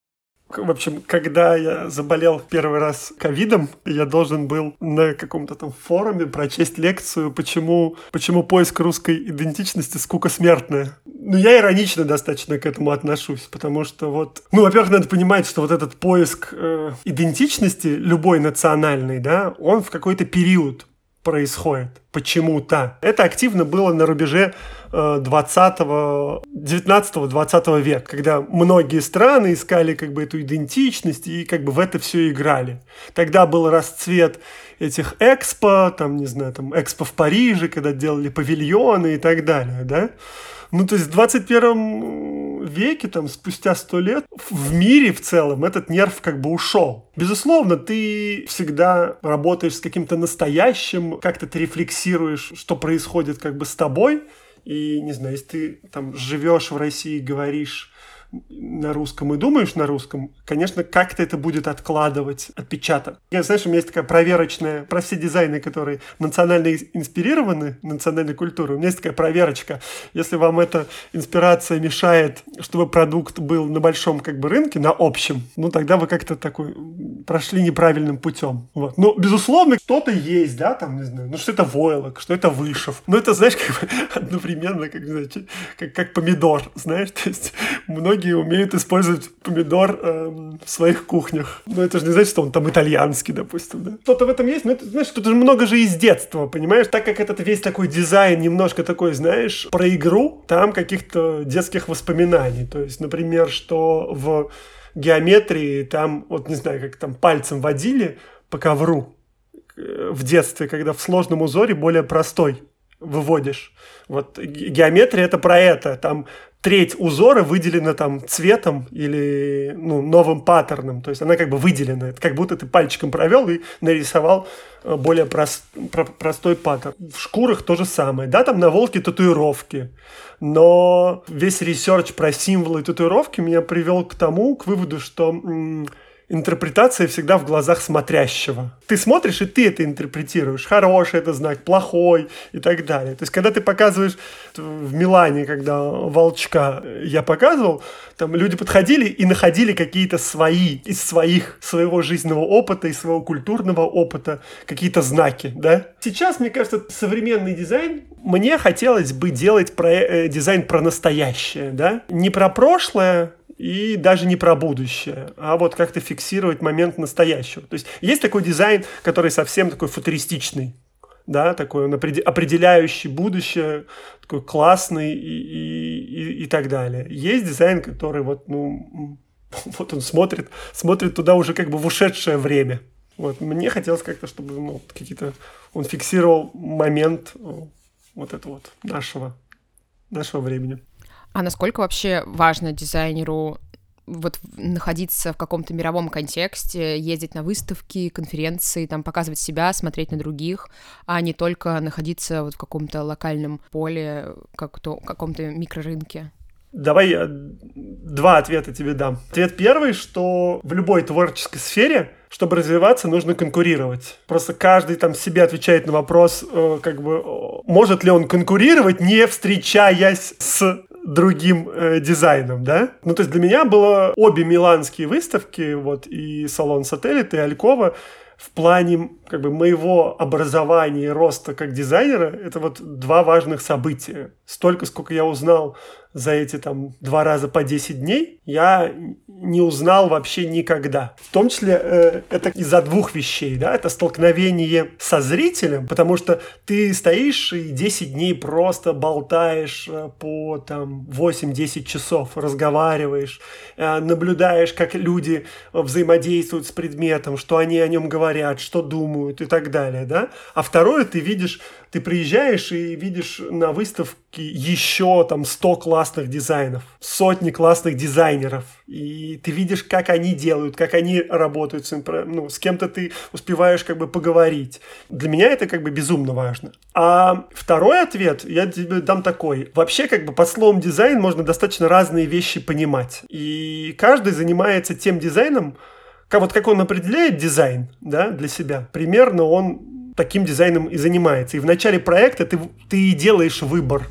В общем, когда я заболел первый раз ковидом, я должен был на каком-то там форуме прочесть лекцию, почему, почему поиск русской идентичности скука смертная. Ну, я иронично достаточно к этому отношусь, потому что вот... Ну, во-первых, надо понимать, что вот этот поиск э, идентичности любой национальной, да, он в какой-то период происходит почему-то. Это активно было на рубеже 20-го, 19-20 века, когда многие страны искали как бы эту идентичность и как бы в это все играли. Тогда был расцвет этих экспо, там, не знаю, там, экспо в Париже, когда делали павильоны и так далее, да. Ну, то есть в 21 веке, там, спустя сто лет, в мире в целом этот нерв как бы ушел. Безусловно, ты всегда работаешь с каким-то настоящим, как-то ты рефлексируешь, что происходит как бы с тобой, и, не знаю, если ты там живешь в России говоришь на русском и думаешь на русском, конечно, как-то это будет откладывать отпечаток. Я, знаешь, у меня есть такая проверочная, про все дизайны, которые национально инспирированы, национальной культурой, у меня есть такая проверочка. Если вам эта инспирация мешает, чтобы продукт был на большом как бы рынке, на общем, ну тогда вы как-то такой прошли неправильным путем. Вот. Ну, безусловно, кто-то есть, да, там, не знаю, ну что это войлок, что это вышив. Ну это, знаешь, как бы одновременно, как, знаешь, как, как помидор, знаешь, то есть многие многие умеют использовать помидор э, в своих кухнях. Но это же не значит, что он там итальянский, допустим, да? Что-то в этом есть, но это, знаешь, тут же много же из детства, понимаешь? Так как этот весь такой дизайн немножко такой, знаешь, про игру, там каких-то детских воспоминаний. То есть, например, что в геометрии там, вот не знаю, как там пальцем водили по ковру э, в детстве, когда в сложном узоре более простой выводишь. Вот геометрия это про это. Там треть узора выделена там цветом или ну, новым паттерном. То есть она как бы выделена. Это как будто ты пальчиком провел и нарисовал э, более прост, про, простой паттерн. В шкурах то же самое. Да, там на волке татуировки. Но весь research про символы и татуировки меня привел к тому, к выводу, что м- интерпретация всегда в глазах смотрящего. Ты смотришь, и ты это интерпретируешь. Хороший это знак, плохой и так далее. То есть, когда ты показываешь в Милане, когда волчка я показывал, там люди подходили и находили какие-то свои, из своих, своего жизненного опыта, из своего культурного опыта, какие-то знаки, да. Сейчас, мне кажется, современный дизайн, мне хотелось бы делать про, э, дизайн про настоящее, да. Не про прошлое, и даже не про будущее, а вот как-то фиксировать момент настоящего. То есть есть такой дизайн, который совсем такой футуристичный, да, такой он определяющий будущее, такой классный и, и, и, и так далее. Есть дизайн, который вот, ну, вот он смотрит, смотрит туда уже как бы в ушедшее время. Вот, мне хотелось как-то, чтобы ну, какие-то он фиксировал момент вот этого вот нашего, нашего времени. А насколько вообще важно дизайнеру вот находиться в каком-то мировом контексте, ездить на выставки, конференции, там показывать себя, смотреть на других, а не только находиться вот в каком-то локальном поле, как то каком-то микрорынке? Давай я два ответа тебе дам. Ответ первый, что в любой творческой сфере чтобы развиваться, нужно конкурировать. Просто каждый там себе отвечает на вопрос, э, как бы, может ли он конкурировать, не встречаясь с другим э, дизайном, да? Ну, то есть для меня было обе миланские выставки, вот и салон Сателлит, и Алькова, в плане как бы моего образования и роста как дизайнера, это вот два важных события. Столько, сколько я узнал за эти там два раза по 10 дней я не узнал вообще никогда. В том числе э, это из-за двух вещей, да, это столкновение со зрителем, потому что ты стоишь и 10 дней просто болтаешь э, по там 8-10 часов, разговариваешь, э, наблюдаешь, как люди взаимодействуют с предметом, что они о нем говорят, что думают и так далее, да. А второе, ты видишь ты приезжаешь и видишь на выставке еще там 100 классных дизайнов, сотни классных дизайнеров, и ты видишь, как они делают, как они работают, с, ну, с кем-то ты успеваешь как бы поговорить. Для меня это как бы безумно важно. А второй ответ я тебе дам такой. Вообще как бы под словом дизайн можно достаточно разные вещи понимать. И каждый занимается тем дизайном, как, вот как он определяет дизайн да, для себя, примерно он таким дизайном и занимается. И в начале проекта ты, ты делаешь выбор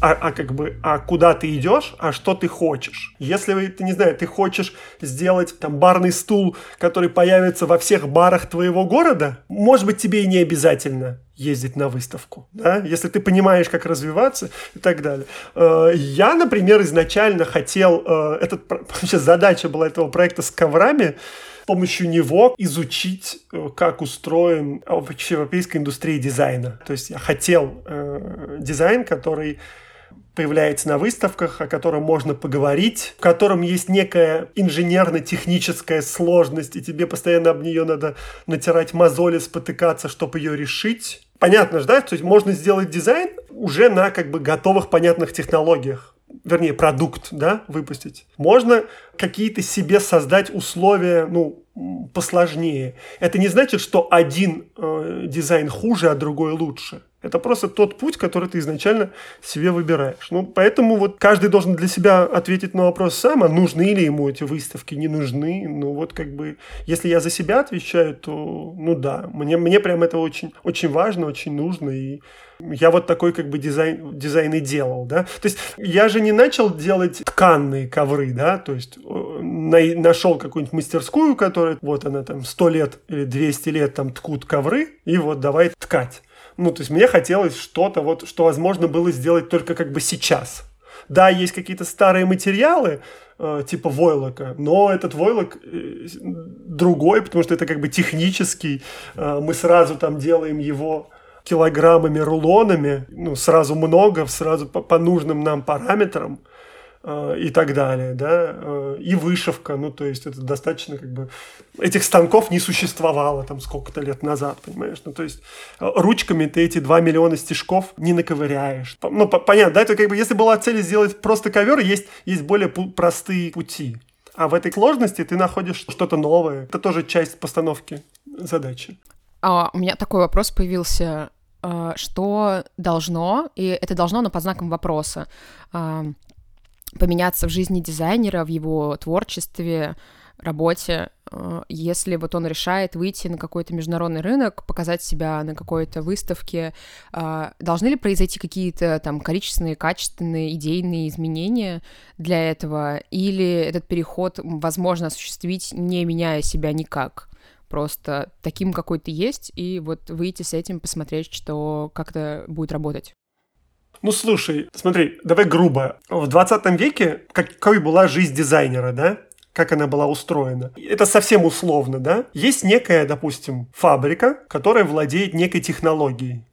а, а как бы, а куда ты идешь, а что ты хочешь. Если ты, не знаю, ты хочешь сделать там барный стул, который появится во всех барах твоего города, может быть, тебе и не обязательно ездить на выставку, да, если ты понимаешь, как развиваться и так далее. Э, я, например, изначально хотел, э, этот, вообще задача была этого проекта с коврами, помощью него изучить, э, как устроен вообще европейская индустрия дизайна. То есть я хотел э, дизайн, который появляется на выставках, о котором можно поговорить, в котором есть некая инженерно-техническая сложность, и тебе постоянно об нее надо натирать мозоли, спотыкаться, чтобы ее решить. Понятно же, да? То есть можно сделать дизайн уже на как бы готовых понятных технологиях вернее, продукт, да, выпустить. Можно какие-то себе создать условия, ну, посложнее. Это не значит, что один э, дизайн хуже, а другой лучше. Это просто тот путь, который ты изначально себе выбираешь. Ну, поэтому вот каждый должен для себя ответить на вопрос сам, а нужны ли ему эти выставки, не нужны. Ну, вот как бы, если я за себя отвечаю, то, ну да, мне, мне прям это очень, очень важно, очень нужно, и я вот такой как бы дизайн, дизайн и делал, да. То есть я же не начал делать тканные ковры, да, то есть э, на, нашел какую-нибудь мастерскую, которая, вот она там 100 лет или 200 лет там ткут ковры, и вот давай ткать. Ну, то есть мне хотелось что-то вот, что возможно было сделать только как бы сейчас. Да, есть какие-то старые материалы, э, типа войлока, но этот войлок э, другой, потому что это как бы технический. Э, мы сразу там делаем его килограммами, рулонами, ну, сразу много, сразу по, по нужным нам параметрам. Э, и так далее, да, э, и вышивка, ну, то есть это достаточно как бы... Этих станков не существовало там сколько-то лет назад, понимаешь, ну, то есть э, ручками ты эти 2 миллиона стежков не наковыряешь. Ну, понятно, да, это как бы, если была цель сделать просто ковер, есть, есть более простые пути. А в этой сложности ты находишь что-то новое. Это тоже часть постановки задачи. А, у меня такой вопрос появился. Что должно, и это должно, но под знаком вопроса, поменяться в жизни дизайнера, в его творчестве, работе, э, если вот он решает выйти на какой-то международный рынок, показать себя на какой-то выставке, э, должны ли произойти какие-то там количественные, качественные, идейные изменения для этого, или этот переход возможно осуществить, не меняя себя никак? Просто таким, какой ты есть, и вот выйти с этим, посмотреть, что как это будет работать. Ну, слушай, смотри, давай грубо. В 20 веке какой была жизнь дизайнера, да? как она была устроена. Это совсем условно, да? Есть некая, допустим, фабрика, которая владеет некой технологией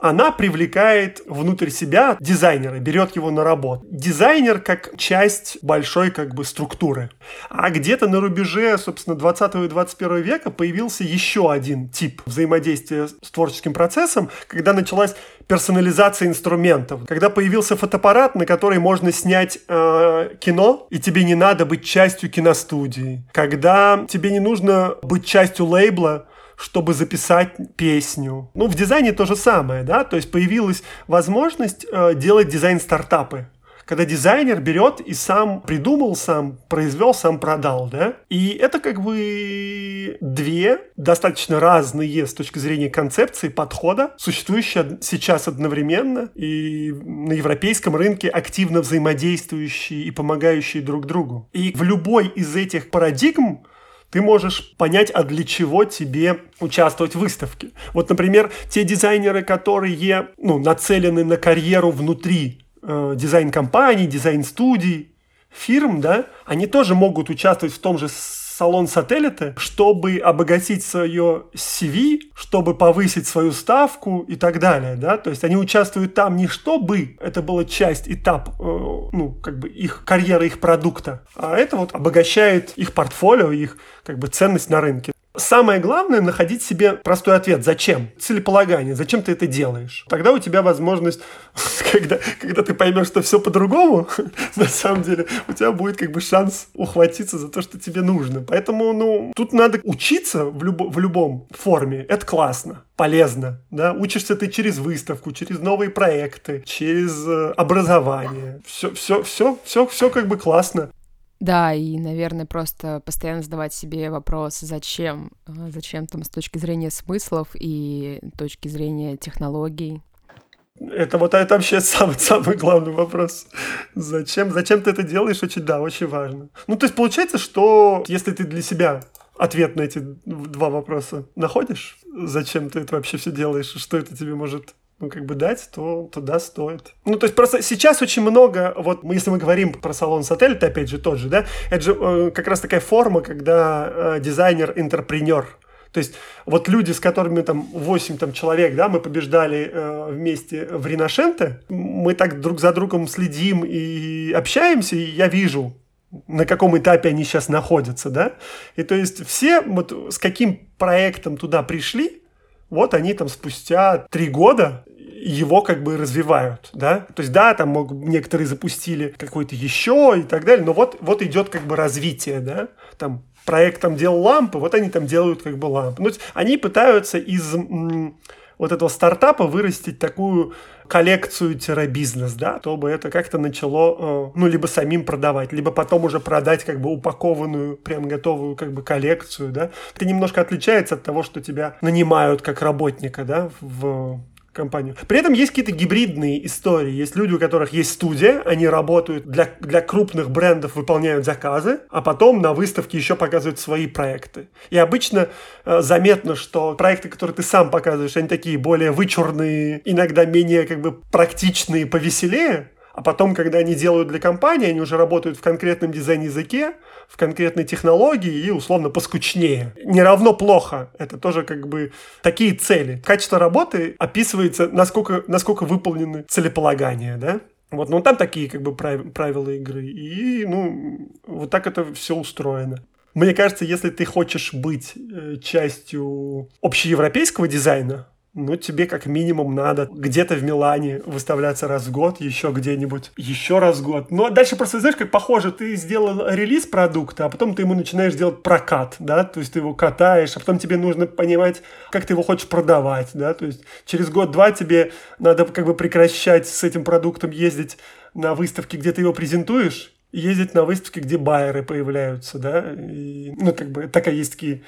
она привлекает внутрь себя дизайнера, берет его на работу. Дизайнер как часть большой как бы структуры. А где-то на рубеже, собственно, 20 и 21 века появился еще один тип взаимодействия с творческим процессом, когда началась персонализация инструментов. Когда появился фотоаппарат, на который можно снять э, кино, и тебе не надо быть частью киностудии. Когда тебе не нужно быть частью лейбла, чтобы записать песню. Ну, в дизайне то же самое, да, то есть появилась возможность э, делать дизайн-стартапы когда дизайнер берет и сам придумал, сам произвел, сам продал, да? И это как бы две достаточно разные с точки зрения концепции, подхода, существующие сейчас одновременно и на европейском рынке активно взаимодействующие и помогающие друг другу. И в любой из этих парадигм ты можешь понять, а для чего тебе участвовать в выставке. Вот, например, те дизайнеры, которые ну, нацелены на карьеру внутри э, дизайн-компаний, дизайн-студий, фирм, да, они тоже могут участвовать в том же салон сателлита, чтобы обогатить свое CV, чтобы повысить свою ставку и так далее, да, то есть они участвуют там не чтобы это была часть, этап, э, ну, как бы их карьеры, их продукта, а это вот обогащает их портфолио, их как бы ценность на рынке. Самое главное находить себе простой ответ. Зачем? Целеполагание. Зачем ты это делаешь? Тогда у тебя возможность, когда, когда ты поймешь, что все по-другому, на самом деле, у тебя будет как бы шанс ухватиться за то, что тебе нужно. Поэтому, ну, тут надо учиться в, люб в любом форме. Это классно полезно, да, учишься ты через выставку, через новые проекты, через э, образование, все, все, все, все, все как бы классно. Да, и, наверное, просто постоянно задавать себе вопрос, зачем, а, зачем там с точки зрения смыслов и точки зрения технологий. Это вот это вообще самый, самый главный вопрос. Зачем, зачем ты это делаешь, очень, да, очень важно. Ну, то есть получается, что если ты для себя ответ на эти два вопроса находишь, зачем ты это вообще все делаешь, что это тебе может ну, как бы дать, то туда стоит. Ну, то есть просто сейчас очень много, вот если мы говорим про салон сателлит, опять же, тот же, да, это же э, как раз такая форма, когда э, дизайнер-интерпренер, то есть вот люди, с которыми там 8 там, человек, да, мы побеждали э, вместе в Риношенте, мы так друг за другом следим и общаемся, и я вижу, на каком этапе они сейчас находятся, да, и то есть все вот с каким проектом туда пришли, вот они там спустя три года его как бы развивают, да, то есть да, там мог, некоторые запустили какой-то еще и так далее, но вот, вот идет как бы развитие, да, там проект там делал лампы, вот они там делают как бы лампы. Ну, они пытаются из вот этого стартапа вырастить такую коллекцию-бизнес, да, чтобы это как-то начало, э, ну, либо самим продавать, либо потом уже продать как бы упакованную, прям готовую как бы коллекцию, да. Это немножко отличается от того, что тебя нанимают как работника, да, в компанию. При этом есть какие-то гибридные истории. Есть люди, у которых есть студия, они работают для, для крупных брендов, выполняют заказы, а потом на выставке еще показывают свои проекты. И обычно э, заметно, что проекты, которые ты сам показываешь, они такие более вычурные, иногда менее как бы практичные, повеселее, а потом, когда они делают для компании, они уже работают в конкретном дизайн-языке, в конкретной технологии и условно поскучнее. Не равно плохо. Это тоже как бы такие цели. Качество работы описывается, насколько, насколько выполнены целеполагания, да? Вот, ну там такие как бы правила игры. И, ну, вот так это все устроено. Мне кажется, если ты хочешь быть э, частью общеевропейского дизайна, ну, тебе как минимум надо где-то в Милане выставляться раз в год, еще где-нибудь, еще раз в год. А дальше просто, знаешь, как похоже, ты сделал релиз продукта, а потом ты ему начинаешь делать прокат, да, то есть ты его катаешь, а потом тебе нужно понимать, как ты его хочешь продавать, да, то есть через год-два тебе надо как бы прекращать с этим продуктом ездить на выставки, где ты его презентуешь, ездить на выставки, где байеры появляются, да, и, ну, как бы, такая есть такие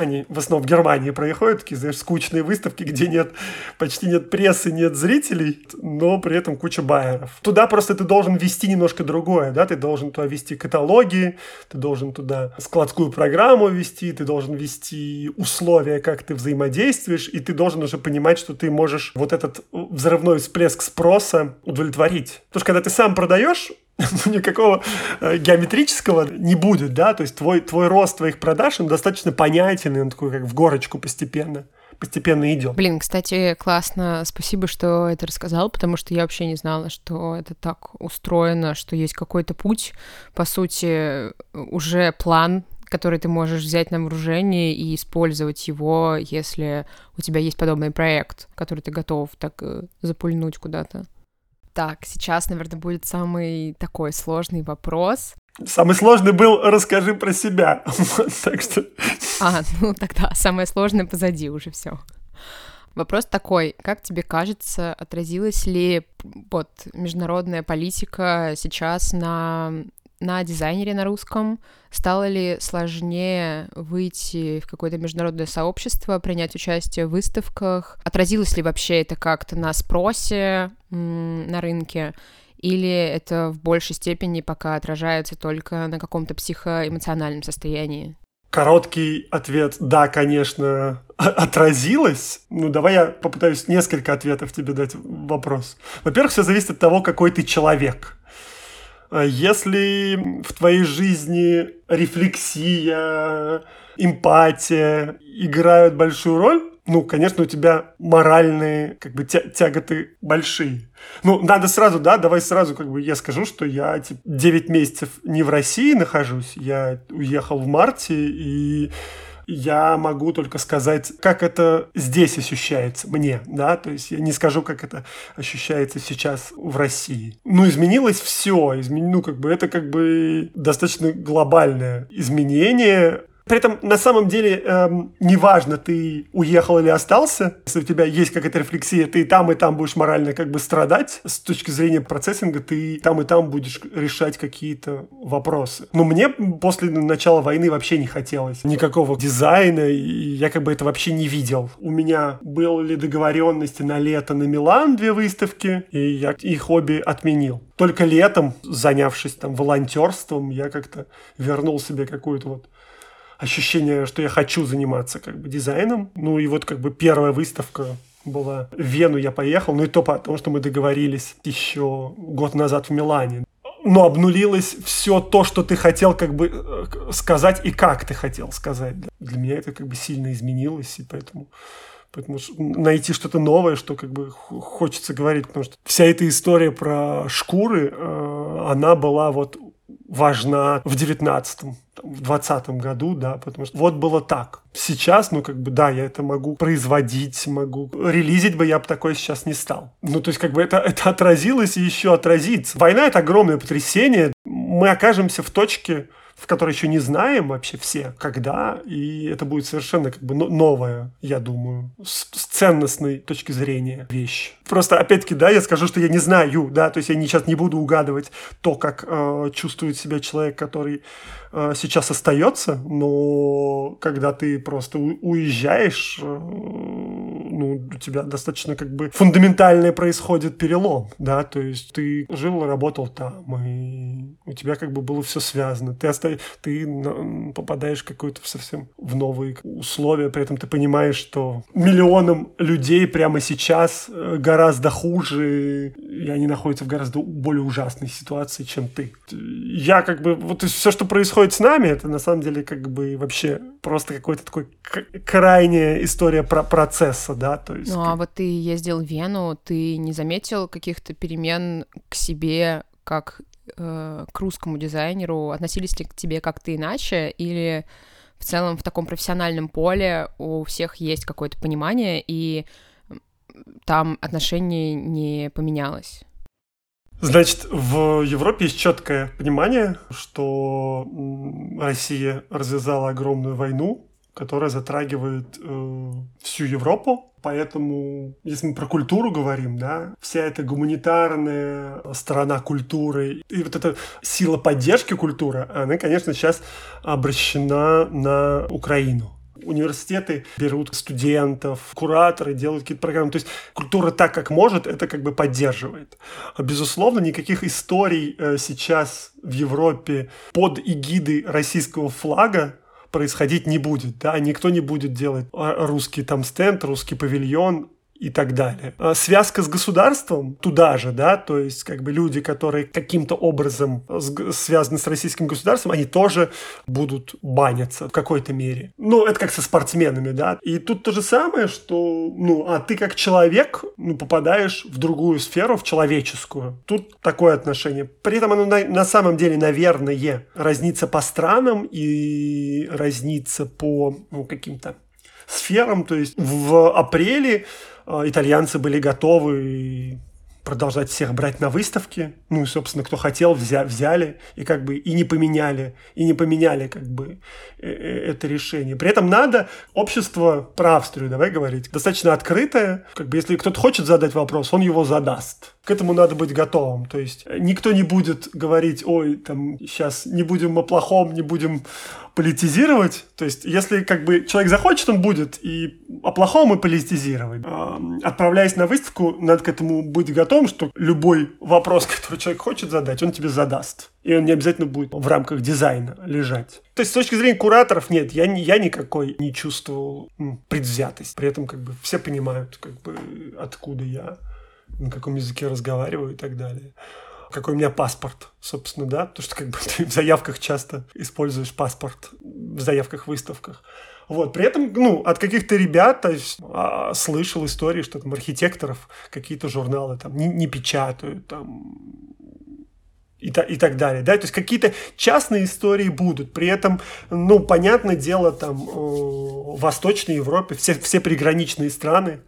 они в основном в Германии происходят, такие, знаешь, скучные выставки, где нет, почти нет прессы, нет зрителей, но при этом куча байеров. Туда просто ты должен вести немножко другое, да, ты должен туда вести каталоги, ты должен туда складскую программу вести, ты должен вести условия, как ты взаимодействуешь, и ты должен уже понимать, что ты можешь вот этот взрывной всплеск спроса удовлетворить. Потому что когда ты сам продаешь, никакого э, геометрического не будет, да, то есть твой, твой рост твоих продаж, он достаточно понятен, он такой как в горочку постепенно постепенно идет. Блин, кстати, классно, спасибо, что это рассказал, потому что я вообще не знала, что это так устроено, что есть какой-то путь, по сути, уже план, который ты можешь взять на вооружение и использовать его, если у тебя есть подобный проект, который ты готов так э, запульнуть куда-то. Так, сейчас, наверное, будет самый такой сложный вопрос. Самый сложный был «расскажи про себя». так что... А, ну тогда самое сложное позади уже все. Вопрос такой, как тебе кажется, отразилась ли вот международная политика сейчас на на дизайнере на русском? Стало ли сложнее выйти в какое-то международное сообщество, принять участие в выставках? Отразилось ли вообще это как-то на спросе на рынке? Или это в большей степени пока отражается только на каком-то психоэмоциональном состоянии? Короткий ответ «да, конечно, отразилось». Ну, давай я попытаюсь несколько ответов тебе дать вопрос. Во-первых, все зависит от того, какой ты человек. А если в твоей жизни рефлексия, эмпатия играют большую роль, ну, конечно, у тебя моральные как бы тя тяготы большие. Ну, надо сразу, да, давай сразу как бы я скажу, что я типа, 9 месяцев не в России нахожусь, я уехал в марте, и я могу только сказать, как это здесь ощущается мне, да, то есть я не скажу, как это ощущается сейчас в России. Ну, изменилось все, измен... ну, как бы это как бы достаточно глобальное изменение, при этом на самом деле эм, неважно, ты уехал или остался, если у тебя есть какая-то рефлексия, ты там, и там будешь морально как бы страдать. С точки зрения процессинга ты там и там будешь решать какие-то вопросы. Но мне после начала войны вообще не хотелось никакого дизайна, и я как бы это вообще не видел. У меня были договоренности на лето на Милан две выставки, и я их обе отменил. Только летом, занявшись там волонтерством, я как-то вернул себе какую-то вот ощущение, что я хочу заниматься как бы дизайном. Ну и вот как бы первая выставка была в Вену я поехал, ну и то потому, что мы договорились еще год назад в Милане. Но обнулилось все то, что ты хотел как бы э, сказать и как ты хотел сказать. Для меня это как бы сильно изменилось, и поэтому Поэтому найти что-то новое, что как бы хочется говорить, потому что вся эта история про шкуры, э, она была вот важна в девятнадцатом в двадцатом году, да, потому что вот было так. Сейчас, ну, как бы, да, я это могу производить, могу релизить бы, я бы такое сейчас не стал. Ну, то есть, как бы, это, это отразилось и еще отразится. Война — это огромное потрясение. Мы окажемся в точке, в которой еще не знаем вообще все, когда, и это будет совершенно как бы новая, я думаю, с, с ценностной точки зрения вещь. Просто, опять-таки, да, я скажу, что я не знаю, да, то есть я не, сейчас не буду угадывать то, как э, чувствует себя человек, который э, сейчас остается, но когда ты просто уезжаешь, э, ну, у тебя достаточно как бы фундаментальный происходит перелом, да, то есть ты жил работал там, и у тебя как бы было все связано. Ты, оста... ты попадаешь какой-то совсем в новые условия, при этом ты понимаешь, что миллионам людей прямо сейчас э, гораздо хуже, и они находятся в гораздо более ужасной ситуации, чем ты. Я как бы, вот все, что происходит с нами, это на самом деле как бы вообще просто какой-то такой крайняя история про процесса, да, то есть... Ну, а вот ты ездил в Вену, ты не заметил каких-то перемен к себе, как э, к русскому дизайнеру? Относились ли к тебе как-то иначе, или в целом в таком профессиональном поле у всех есть какое-то понимание, и там отношение не поменялось? Значит, в Европе есть четкое понимание, что Россия развязала огромную войну, которая затрагивает э, всю Европу. Поэтому, если мы про культуру говорим, да, вся эта гуманитарная сторона культуры и вот эта сила поддержки культуры, она, конечно, сейчас обращена на Украину университеты берут студентов, кураторы делают какие-то программы. То есть культура так, как может, это как бы поддерживает. Безусловно, никаких историй э, сейчас в Европе под эгидой российского флага происходить не будет, да, никто не будет делать а, русский там стенд, русский павильон, и так далее. А связка с государством туда же, да, то есть как бы люди, которые каким-то образом связаны с российским государством, они тоже будут баниться в какой-то мере. Ну, это как со спортсменами, да. И тут то же самое, что, ну, а ты как человек, ну, попадаешь в другую сферу, в человеческую. Тут такое отношение. При этом оно на, на самом деле, наверное, разнится по странам и разнится по ну, каким-то сферам. То есть в апреле итальянцы были готовы продолжать всех брать на выставки. Ну и, собственно, кто хотел, взя взяли и как бы и не поменяли, и не поменяли как бы э, э, это решение. При этом надо общество про Австрию, давай говорить, достаточно открытое. Как бы если кто-то хочет задать вопрос, он его задаст. К этому надо быть готовым. То есть никто не будет говорить, ой, там сейчас не будем о плохом, не будем политизировать. То есть, если как бы человек захочет, он будет и о плохом и политизировать. Отправляясь на выставку, надо к этому быть готовым, что любой вопрос, который человек хочет задать, он тебе задаст. И он не обязательно будет в рамках дизайна лежать. То есть, с точки зрения кураторов, нет, я, я никакой не чувствовал ну, предвзятость. При этом как бы все понимают, как бы, откуда я, на каком языке разговариваю и так далее. Какой у меня паспорт, собственно, да, потому что как бы ты в заявках часто используешь паспорт в заявках, выставках. Вот, при этом, ну, от каких-то ребят, то есть, а, слышал истории, что там архитекторов какие-то журналы там не, не печатают, там, и, та, и так далее, да, то есть какие-то частные истории будут, при этом, ну, понятное дело, там, э, в Восточной Европе все, все приграничные страны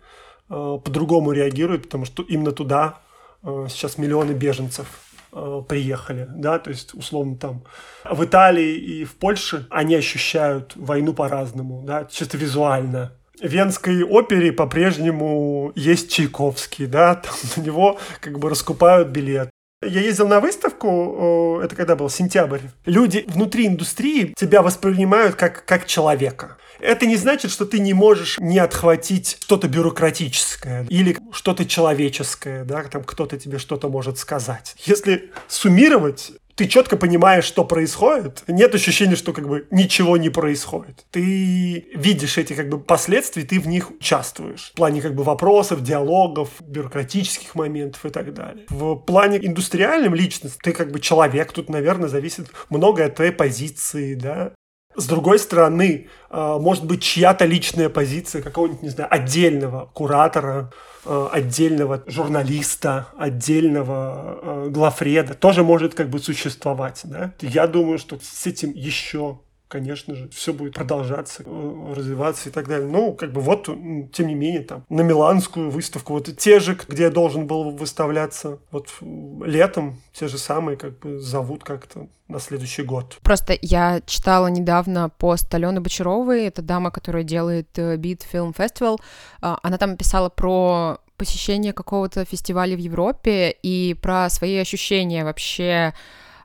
по-другому реагируют, потому что именно туда Э, сейчас миллионы беженцев э, приехали, да, то есть условно там в Италии и в Польше они ощущают войну по-разному, да, чисто визуально. В Венской опере по-прежнему есть Чайковский, да, там на него как бы раскупают билет. Я ездил на выставку, это когда был сентябрь. Люди внутри индустрии тебя воспринимают как, как человека. Это не значит, что ты не можешь не отхватить что-то бюрократическое или что-то человеческое, да, там кто-то тебе что-то может сказать. Если суммировать, ты четко понимаешь, что происходит, нет ощущения, что как бы ничего не происходит. Ты видишь эти как бы последствия, ты в них участвуешь. В плане как бы вопросов, диалогов, бюрократических моментов и так далее. В плане индустриальном личности ты как бы человек, тут, наверное, зависит многое от твоей позиции, да, с другой стороны, а, может быть чья-то личная позиция какого-нибудь, не знаю, отдельного куратора, а, отдельного журналиста, отдельного а, главреда тоже может как бы существовать. Да? Я думаю, что с этим еще конечно же, все будет продолжаться, э, развиваться и так далее. Ну, как бы вот, тем не менее, там, на Миланскую выставку, вот те же, где я должен был выставляться, вот летом те же самые, как бы, зовут как-то на следующий год. Просто я читала недавно пост Алены Бочаровой, это дама, которая делает э, Beat Film Festival, а, она там писала про посещение какого-то фестиваля в Европе и про свои ощущения вообще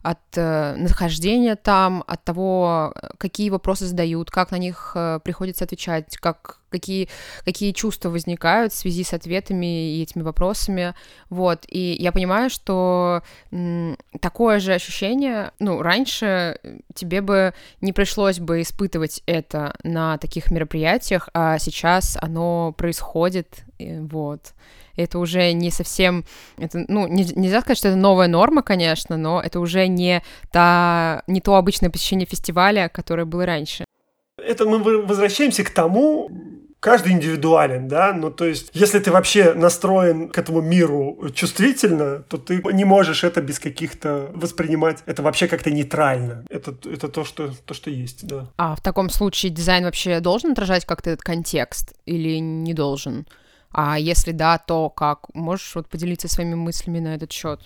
от э, нахождения там, от того, какие вопросы задают, как на них э, приходится отвечать, как, какие, какие чувства возникают в связи с ответами и этими вопросами. Вот. И я понимаю, что м, такое же ощущение, ну, раньше тебе бы не пришлось бы испытывать это на таких мероприятиях, а сейчас оно происходит, вот это уже не совсем, это, ну, не, нельзя сказать, что это новая норма, конечно, но это уже не, та, не то обычное посещение фестиваля, которое было раньше. Это мы возвращаемся к тому, каждый индивидуален, да, ну то есть, если ты вообще настроен к этому миру чувствительно, то ты не можешь это без каких-то воспринимать, это вообще как-то нейтрально, это, это то, что, то, что есть, да. А в таком случае дизайн вообще должен отражать как-то этот контекст или не должен? А если да, то как? Можешь вот поделиться своими мыслями на этот счет?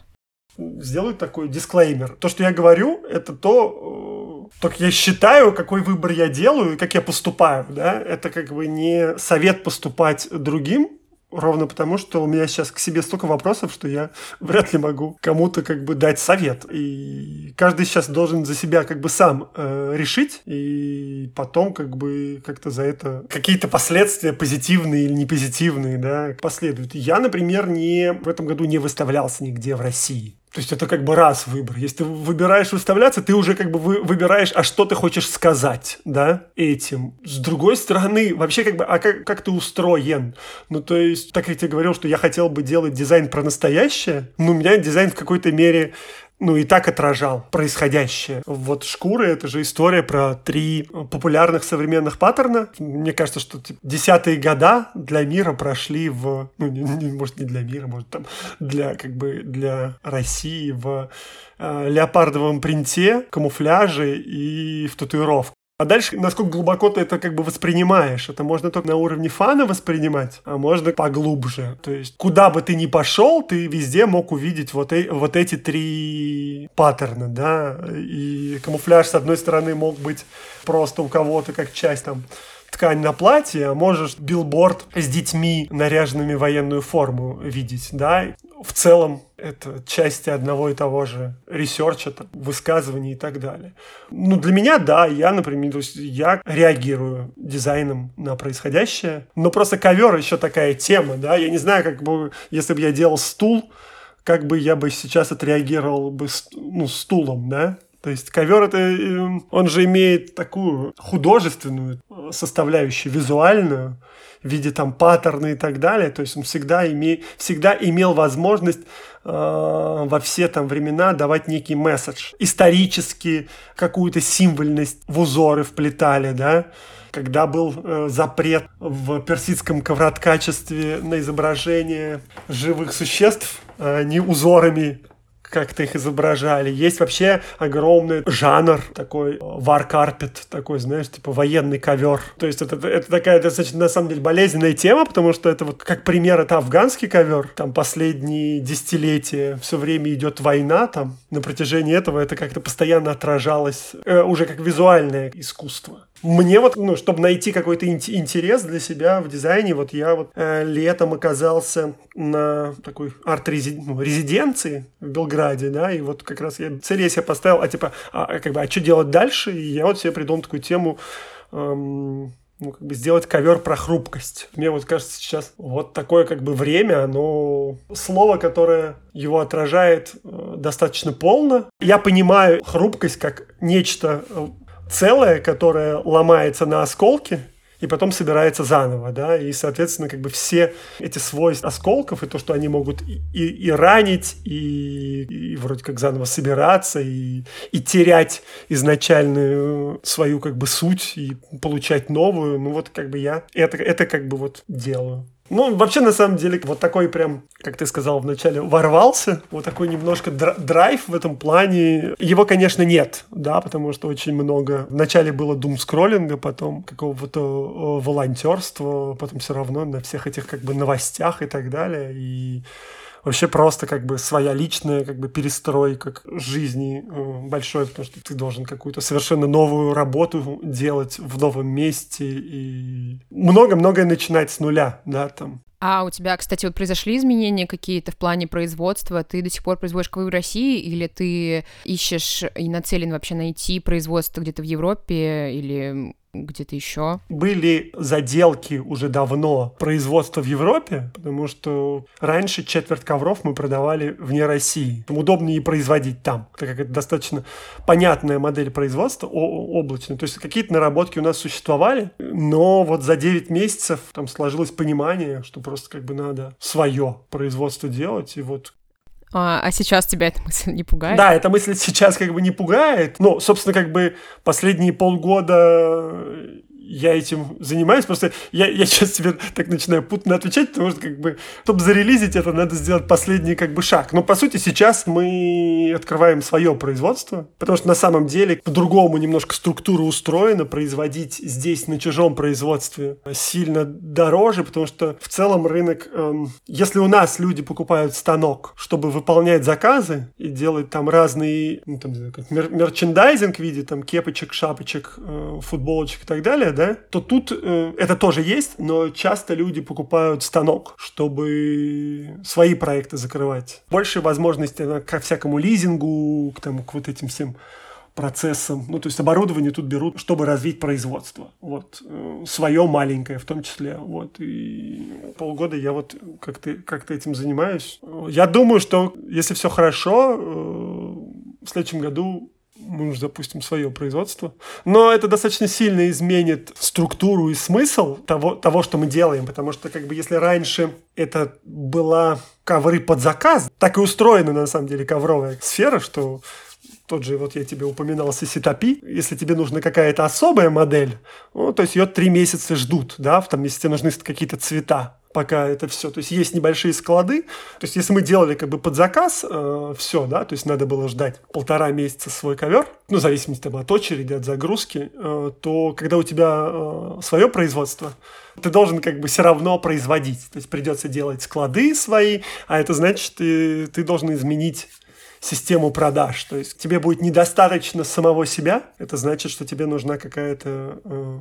Сделаю такой дисклеймер. То, что я говорю, это то, э, как я считаю, какой выбор я делаю и как я поступаю. Да? Это как бы не совет поступать другим, Ровно потому, что у меня сейчас к себе столько вопросов, что я вряд ли могу кому-то как бы дать совет. И каждый сейчас должен за себя как бы сам э, решить, и потом как бы как-то за это какие-то последствия позитивные или не позитивные, да, последуют. Я, например, не в этом году не выставлялся нигде в России. То есть это как бы раз выбор. Если ты выбираешь выставляться, ты уже как бы вы, выбираешь, а что ты хочешь сказать, да, этим. С другой стороны, вообще как бы, а как, как ты устроен? Ну, то есть, так я тебе говорил, что я хотел бы делать дизайн про настоящее, ну, у меня дизайн в какой-то мере ну и так отражал происходящее. Вот «Шкуры» — это же история про три популярных современных паттерна. Мне кажется, что типа, десятые года для мира прошли в... Ну, не, не, может, не для мира, может, там для, как бы, для России в э, леопардовом принте, камуфляже и в татуировках. А дальше, насколько глубоко ты это как бы воспринимаешь. Это можно только на уровне фана воспринимать, а можно поглубже. То есть, куда бы ты ни пошел, ты везде мог увидеть вот, э вот эти три паттерна, да. И камуфляж, с одной стороны, мог быть просто у кого-то как часть там ткань на платье, а можешь билборд с детьми, наряженными в военную форму видеть, да. В целом это части одного и того же research а, там, высказываний и так далее. Ну, для меня, да, я, например, то есть я реагирую дизайном на происходящее, но просто ковер еще такая тема, да, я не знаю, как бы, если бы я делал стул, как бы я бы сейчас отреагировал бы, ну, стулом, да, то есть ковер это, эм, он же имеет такую художественную составляющую, визуальную, в виде там паттерна и так далее. То есть он всегда, име, всегда имел возможность э, во все там времена давать некий месседж. Исторически какую-то символьность в узоры вплетали, да когда был э, запрет в персидском ковроткачестве на изображение живых существ, а не узорами как-то их изображали. Есть вообще огромный жанр такой war carpet, такой, знаешь, типа военный ковер. То есть это, это такая достаточно, на самом деле, болезненная тема, потому что это вот как пример, это афганский ковер. Там последние десятилетия все время идет война там. На протяжении этого это как-то постоянно отражалось э, уже как визуальное искусство. Мне вот, ну, чтобы найти какой-то интерес для себя в дизайне, вот я вот э, летом оказался на такой арт-резиденции ну, в Белграде, да, и вот как раз я цель я себе поставил, а типа, а, как бы, а что делать дальше? И я вот себе придумал такую тему, эм, ну, как бы сделать ковер про хрупкость. Мне вот кажется сейчас вот такое как бы время, оно слово, которое его отражает э, достаточно полно. Я понимаю хрупкость как нечто э, целое, которое ломается на осколки, и потом собирается заново, да, и, соответственно, как бы все эти свойства осколков, и то, что они могут и, и, ранить, и, и вроде как заново собираться, и, и терять изначальную свою как бы суть, и получать новую, ну вот как бы я это, это как бы вот делаю. Ну, вообще, на самом деле, вот такой прям, как ты сказал вначале, ворвался, вот такой немножко драйв в этом плане. Его, конечно, нет, да, потому что очень много... Вначале было дум-скроллинга, потом какого-то э, волонтерства, потом все равно на всех этих как бы новостях и так далее. И вообще просто как бы своя личная как бы перестройка жизни э, большой, потому что ты должен какую-то совершенно новую работу делать в новом месте и много-многое начинать с нуля, да, там. А у тебя, кстати, вот произошли изменения какие-то в плане производства? Ты до сих пор производишь ковры в России или ты ищешь и нацелен вообще найти производство где-то в Европе или где-то еще? Были заделки уже давно производства в Европе, потому что раньше четверть ковров мы продавали вне России. Там удобнее производить там, так как это достаточно понятная модель производства, облачная. То есть какие-то наработки у нас существовали, но вот за 9 месяцев там сложилось понимание, что просто как бы надо свое производство делать, и вот а, а сейчас тебя эта мысль не пугает? Да, эта мысль сейчас как бы не пугает. Ну, собственно, как бы последние полгода я этим занимаюсь, просто я, я сейчас тебе так начинаю путно отвечать, потому что, как бы, чтобы зарелизить это, надо сделать последний, как бы, шаг. Но, по сути, сейчас мы открываем свое производство, потому что, на самом деле, по-другому немножко структура устроена, производить здесь, на чужом производстве, сильно дороже, потому что, в целом, рынок, эм, если у нас люди покупают станок, чтобы выполнять заказы и делать там разные, ну, там, мер мерчендайзинг в виде, там, кепочек, шапочек, э, футболочек и так далее, да, то тут э, это тоже есть, но часто люди покупают станок, чтобы свои проекты закрывать. Больше возможностей к всякому лизингу, к, тому, к вот этим всем процессам. Ну, то есть оборудование тут берут, чтобы развить производство. Вот. Э, свое маленькое в том числе. Вот. И полгода я вот как-то как этим занимаюсь. Я думаю, что если все хорошо, э, в следующем году мы уже запустим свое производство. Но это достаточно сильно изменит структуру и смысл того, того, что мы делаем, потому что как бы если раньше это была ковры под заказ, так и устроена на самом деле ковровая сфера, что тот же, вот я тебе упоминал, Сиситопи, если тебе нужна какая-то особая модель, ну, то есть ее три месяца ждут, да, там, если тебе нужны какие-то цвета, пока это все. То есть есть небольшие склады. То есть если мы делали как бы под заказ э, все, да, то есть надо было ждать полтора месяца свой ковер, ну, в зависимости там, от очереди, от загрузки, э, то когда у тебя э, свое производство, ты должен как бы все равно производить. То есть придется делать склады свои, а это значит, ты, ты должен изменить систему продаж. То есть тебе будет недостаточно самого себя. Это значит, что тебе нужна какая-то э,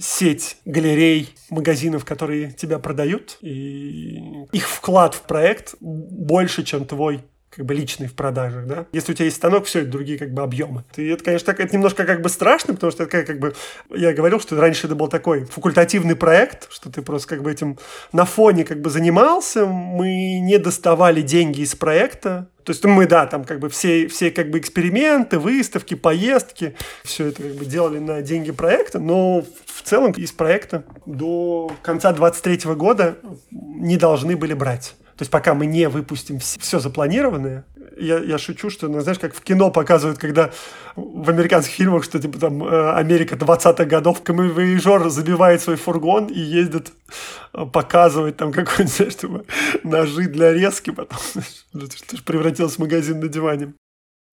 сеть галерей, магазинов, которые тебя продают, и их вклад в проект больше, чем твой как бы личный в продажах, да. Если у тебя есть станок, все, это другие как бы объемы. И это, конечно, так, это немножко как бы страшно, потому что это как бы, я говорил, что раньше это был такой факультативный проект, что ты просто как бы этим на фоне как бы занимался, мы не доставали деньги из проекта, то есть мы, да, там как бы все, все как бы эксперименты, выставки, поездки, все это как бы делали на деньги проекта, но в целом из проекта до конца 23 года не должны были брать. То есть пока мы не выпустим все запланированное, я, я шучу, что, ну, знаешь, как в кино показывают, когда в американских фильмах, что типа там э, Америка 20-х годов, камевоежор забивает свой фургон и ездит э, показывать там какой-нибудь, знаешь, типа, ножи для резки, потом, ты же превратился в магазин на диване.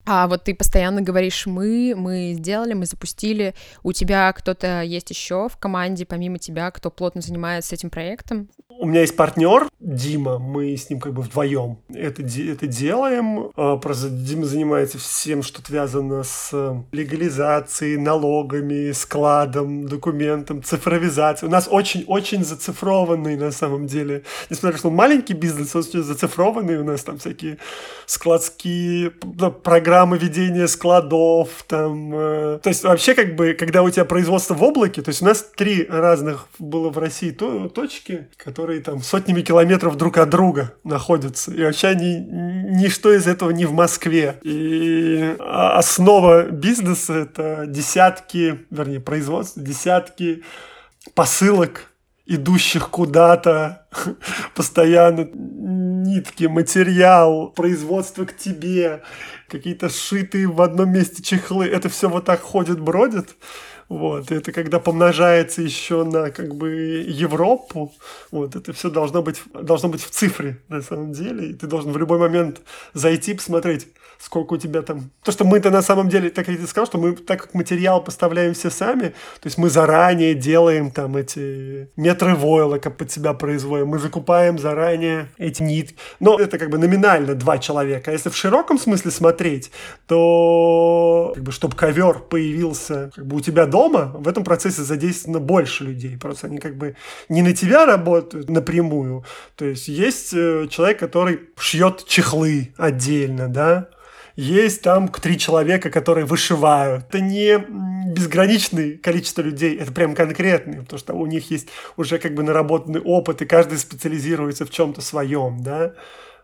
А вот ты постоянно говоришь мы, мы сделали, мы запустили. У тебя кто-то есть еще в команде, помимо тебя, кто плотно занимается этим проектом? У меня есть партнер Дима, мы с ним как бы вдвоем это, это делаем. А, просто Дима занимается всем, что связано с легализацией, налогами, складом, документом, цифровизацией. У нас очень-очень зацифрованный на самом деле. Несмотря на что маленький бизнес, он очень зацифрованный. У нас там всякие складские программы ведения складов, там, э, то есть вообще как бы, когда у тебя производство в облаке, то есть у нас три разных было в России то, точки, которые там сотнями километров друг от друга находятся, и вообще они, ничто из этого не в Москве. И основа бизнеса это десятки, вернее, производства, десятки посылок идущих куда-то, постоянно нитки, материал, производство к тебе, какие-то сшитые в одном месте чехлы, это все вот так ходит, бродит. Вот, это когда помножается еще на как бы Европу, вот, это все должно быть, должно быть в цифре на самом деле, и ты должен в любой момент зайти, посмотреть, сколько у тебя там... То, что мы-то на самом деле, так я тебе сказал, что мы, так как материал поставляем все сами, то есть мы заранее делаем там эти метры войлока под себя производим, мы закупаем заранее эти нитки. Но это как бы номинально два человека. А если в широком смысле смотреть, то как бы, чтобы ковер появился как бы у тебя дома, в этом процессе задействовано больше людей. Просто они как бы не на тебя работают напрямую. То есть есть э, человек, который шьет чехлы отдельно, да, есть там три человека, которые вышивают. Это не безграничное количество людей, это прям конкретные, потому что у них есть уже как бы наработанный опыт, и каждый специализируется в чем-то своем, да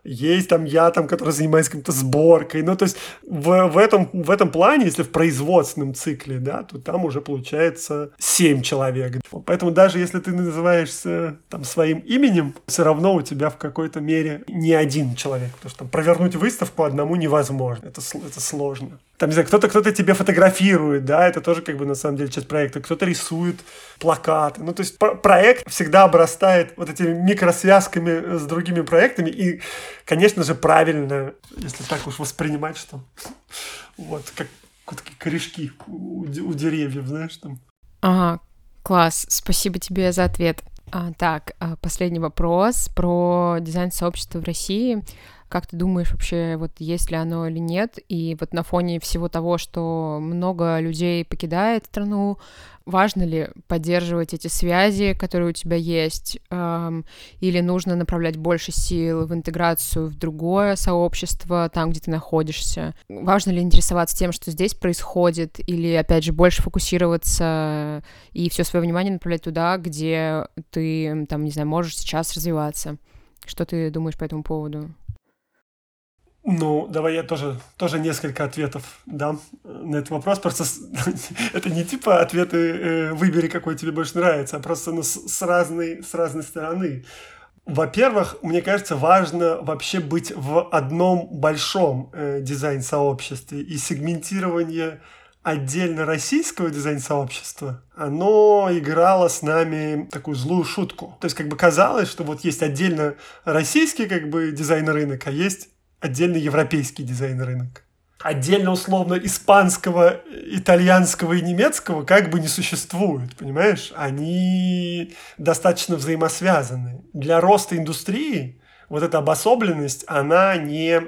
есть там я там, который занимается какой-то сборкой. Ну, то есть в, в, этом, в этом плане, если в производственном цикле, да, то там уже получается 7 человек. Поэтому даже если ты называешься там своим именем, все равно у тебя в какой-то мере не один человек. Потому что там провернуть выставку одному невозможно. Это, это сложно там, не знаю, кто-то кто-то тебе фотографирует, да, это тоже как бы на самом деле часть проекта, кто-то рисует плакаты. Ну, то есть проект всегда обрастает вот этими микросвязками с другими проектами, и, конечно же, правильно, если так уж воспринимать, что вот как такие корешки у, у деревьев, знаешь, там. Ага, класс, спасибо тебе за ответ. А, так, а, последний вопрос про дизайн сообщества в России. Как ты думаешь вообще, вот есть ли оно или нет? И вот на фоне всего того, что много людей покидает страну, важно ли поддерживать эти связи, которые у тебя есть, эм, или нужно направлять больше сил в интеграцию в другое сообщество, там, где ты находишься? Важно ли интересоваться тем, что здесь происходит, или, опять же, больше фокусироваться и все свое внимание направлять туда, где ты, там, не знаю, можешь сейчас развиваться? Что ты думаешь по этому поводу? Ну, давай я тоже, тоже несколько ответов дам на этот вопрос. Просто это не типа ответы э, «выбери, какой тебе больше нравится», а просто ну, с, с, разной, с разной стороны. Во-первых, мне кажется, важно вообще быть в одном большом э, дизайн-сообществе, и сегментирование отдельно российского дизайн-сообщества, оно играло с нами такую злую шутку. То есть как бы казалось, что вот есть отдельно российский как бы дизайн-рынок, а есть отдельно европейский дизайн-рынок. Отдельно условно испанского, итальянского и немецкого как бы не существует, понимаешь? Они достаточно взаимосвязаны. Для роста индустрии вот эта обособленность, она не,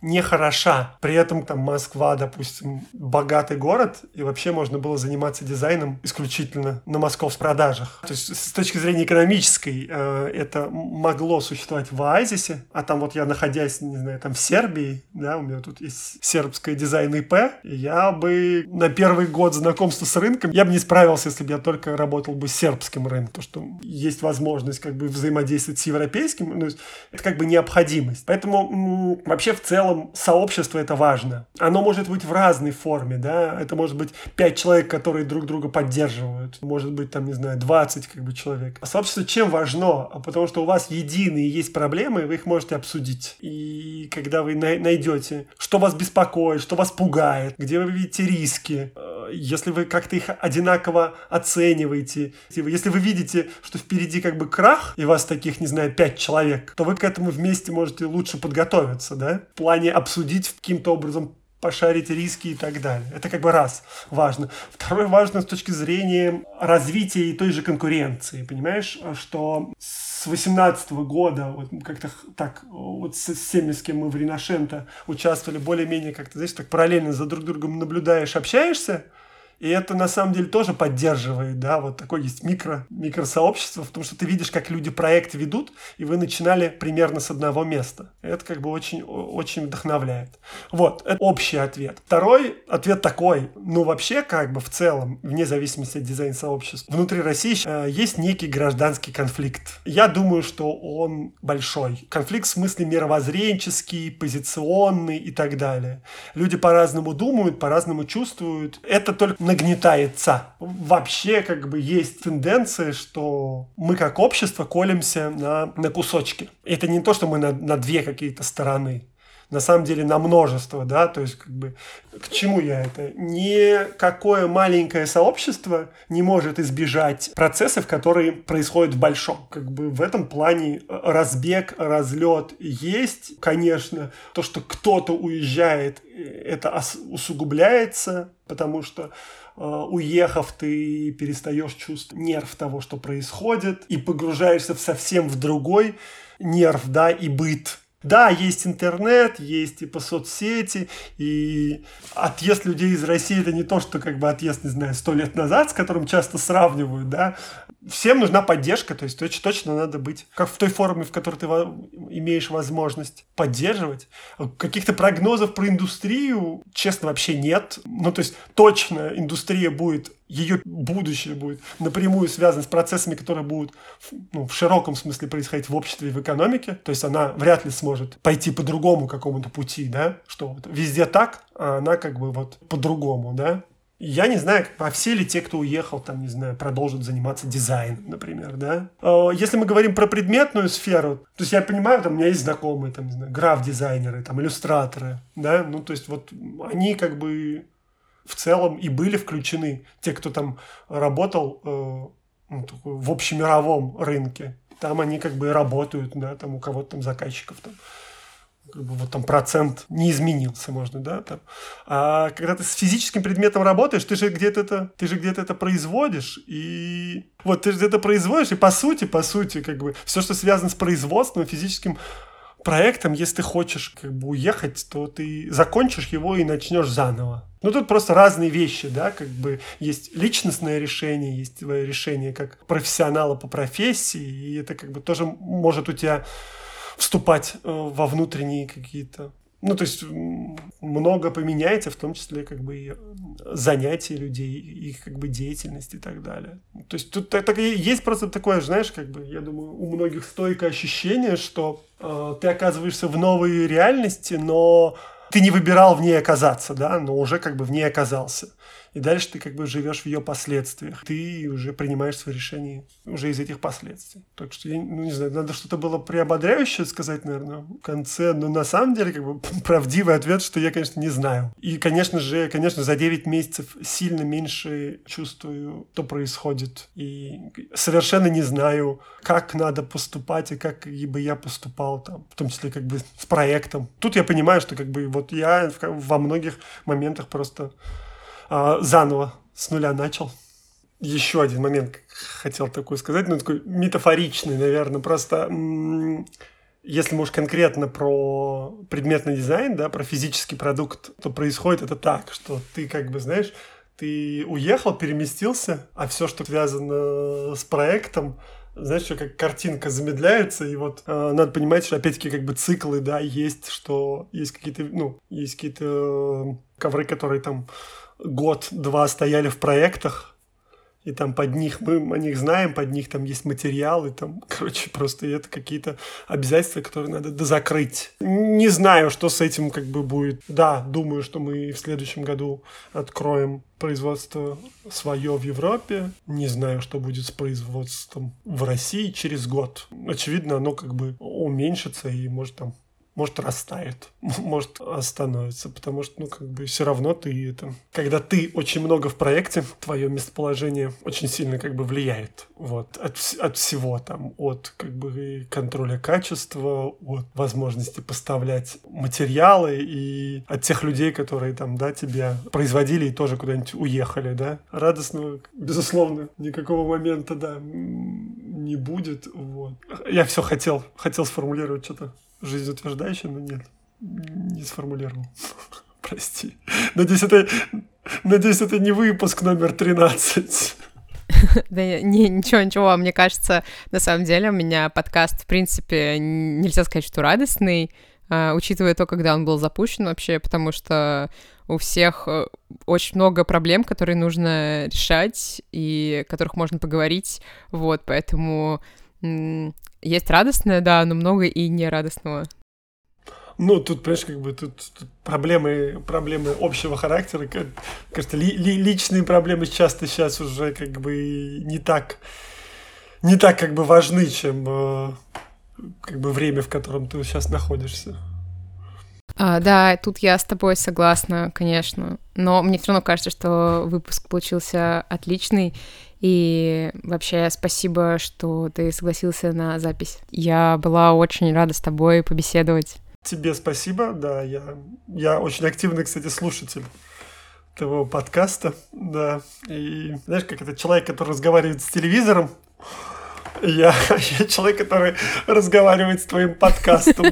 не хороша. При этом там Москва, допустим, богатый город, и вообще можно было заниматься дизайном исключительно на московских продажах. То есть с точки зрения экономической э, это могло существовать в Оазисе, а там вот я, находясь, не знаю, там в Сербии, да, у меня тут есть сербское дизайн ИП, я бы на первый год знакомства с рынком, я бы не справился, если бы я только работал бы с сербским рынком, то что есть возможность как бы взаимодействовать с европейским, ну, это как бы необходимость. Поэтому вообще в целом сообщество это важно. Оно может быть в разной форме, да, это может быть 5 человек, которые друг друга поддерживают, может быть там, не знаю, 20 как бы человек. А сообщество чем важно? А потому что у вас единые есть проблемы, вы их можете обсудить. И когда вы найдете, что вас беспокоит, что вас пугает, где вы видите риски, э, если вы как-то их одинаково оцениваете, если вы видите, что впереди как бы крах, и вас таких, не знаю, 5 человек, то вы к этому вместе можете лучше подготовиться, да, в плане обсудить каким-то образом пошарить риски и так далее. Это как бы раз важно. Второе важно с точки зрения развития и той же конкуренции. Понимаешь, что с 18 года, вот как-то так, вот с, с с кем мы в Риношенто участвовали, более-менее как-то, знаешь, так параллельно за друг другом наблюдаешь, общаешься, и это на самом деле тоже поддерживает, да, вот такое есть микро, микросообщество, потому что ты видишь, как люди проект ведут, и вы начинали примерно с одного места. Это как бы очень, очень вдохновляет. Вот, это общий ответ. Второй ответ такой, ну вообще как бы в целом, вне зависимости от дизайн-сообщества, внутри России э, есть некий гражданский конфликт. Я думаю, что он большой. Конфликт в смысле мировоззренческий, позиционный и так далее. Люди по-разному думают, по-разному чувствуют. Это только нагнетается. Вообще, как бы, есть тенденция, что мы как общество колемся на, на кусочки. Это не то, что мы на, на две какие-то стороны на самом деле на множество, да, то есть как бы к чему я это? Никакое маленькое сообщество не может избежать процессов, которые происходят в большом. Как бы в этом плане разбег, разлет есть, конечно, то, что кто-то уезжает, это усугубляется, потому что э, уехав, ты перестаешь чувствовать нерв того, что происходит, и погружаешься совсем в другой нерв, да, и быт да, есть интернет, есть типа соцсети, и отъезд людей из России это не то, что как бы отъезд, не знаю, сто лет назад, с которым часто сравнивают, да. Всем нужна поддержка, то есть точно, точно надо быть как в той форме, в которой ты имеешь возможность поддерживать. Каких-то прогнозов про индустрию, честно, вообще нет. Ну, то есть точно индустрия будет ее будущее будет напрямую связано с процессами, которые будут ну, в широком смысле происходить в обществе и в экономике. То есть она вряд ли сможет пойти по другому какому-то пути, да, что вот везде так, а она как бы вот по-другому, да. Я не знаю, а все ли те, кто уехал, там, не знаю, продолжат заниматься дизайном, например, да. А, если мы говорим про предметную сферу, то есть я понимаю, там у меня есть знакомые, там, не знаю, граф-дизайнеры, там, иллюстраторы, да, ну, то есть вот они как бы в целом и были включены те, кто там работал э, ну, в общемировом рынке. Там они как бы работают, да, там у кого-то там заказчиков там как бы вот там процент не изменился, можно, да, там. А когда ты с физическим предметом работаешь, ты же где-то это, ты же где-то это производишь, и вот ты же где-то производишь, и по сути, по сути, как бы все, что связано с производством, физическим проектом, если ты хочешь как бы уехать, то ты закончишь его и начнешь заново. Ну, тут просто разные вещи, да, как бы есть личностное решение, есть твое решение как профессионала по профессии, и это как бы тоже может у тебя вступать э, во внутренние какие-то ну, то есть много поменяется, в том числе как бы и занятия людей, их как бы деятельность и так далее. То есть тут так, есть просто такое, знаешь, как бы, я думаю, у многих стойкое ощущение, что э, ты оказываешься в новой реальности, но ты не выбирал в ней оказаться, да, но уже как бы в ней оказался. И дальше ты как бы живешь в ее последствиях. Ты уже принимаешь свои решения уже из этих последствий. Так что, я, ну, не знаю, надо что-то было приободряющее сказать, наверное, в конце, но на самом деле, как бы, правдивый ответ, что я, конечно, не знаю. И, конечно же, конечно, за 9 месяцев сильно меньше чувствую, что происходит, и совершенно не знаю, как надо поступать и как бы я поступал там, в том числе как бы с проектом. Тут я понимаю, что как бы вот я во многих моментах просто а, заново с нуля начал. Еще один момент хотел такой сказать, ну такой метафоричный, наверное, просто если мы уж конкретно про предметный дизайн, да, про физический продукт, то происходит это так, что ты как бы, знаешь, ты уехал, переместился, а все, что связано с проектом, знаешь, что как картинка замедляется, и вот э, надо понимать, что опять-таки как бы циклы, да, есть, что есть какие-то, ну, есть какие-то э, ковры, которые там год-два стояли в проектах, и там под них, мы о них знаем, под них там есть материалы, там, короче, просто это какие-то обязательства, которые надо дозакрыть. Не знаю, что с этим как бы будет. Да, думаю, что мы в следующем году откроем производство свое в Европе. Не знаю, что будет с производством в России через год. Очевидно, оно как бы уменьшится и может там может, растает, может, остановится, потому что, ну, как бы все равно ты это... Когда ты очень много в проекте, твое местоположение очень сильно как бы влияет, вот, от, от всего там, от как бы контроля качества, от возможности поставлять материалы и от тех людей, которые там, да, тебя производили и тоже куда-нибудь уехали, да. Радостного, безусловно, никакого момента, да, не будет, вот. Я все хотел, хотел сформулировать что-то жизнеутверждающее, но нет, не сформулировал. Прости. Надеюсь, это, надеюсь, это не выпуск номер 13. Да не, ничего, ничего, мне кажется, на самом деле у меня подкаст, в принципе, нельзя сказать, что радостный, а, учитывая то, когда он был запущен вообще, потому что у всех э, очень много проблем, которые нужно решать и о которых можно поговорить, вот, поэтому есть радостное, да, но много и нерадостного. Ну, тут, понимаешь, как бы тут, тут проблемы, проблемы общего характера. Кажется, ли, ли, личные проблемы часто сейчас уже как бы не так, не так как бы важны, чем э, как бы время, в котором ты сейчас находишься. А, да, тут я с тобой согласна, конечно. Но мне все равно кажется, что выпуск получился отличный. И вообще спасибо, что ты согласился на запись. Я была очень рада с тобой побеседовать. Тебе спасибо, да, я, я очень активный, кстати, слушатель твоего подкаста, да, и знаешь, как это человек, который разговаривает с телевизором, я, я человек, который разговаривает с твоим подкастом.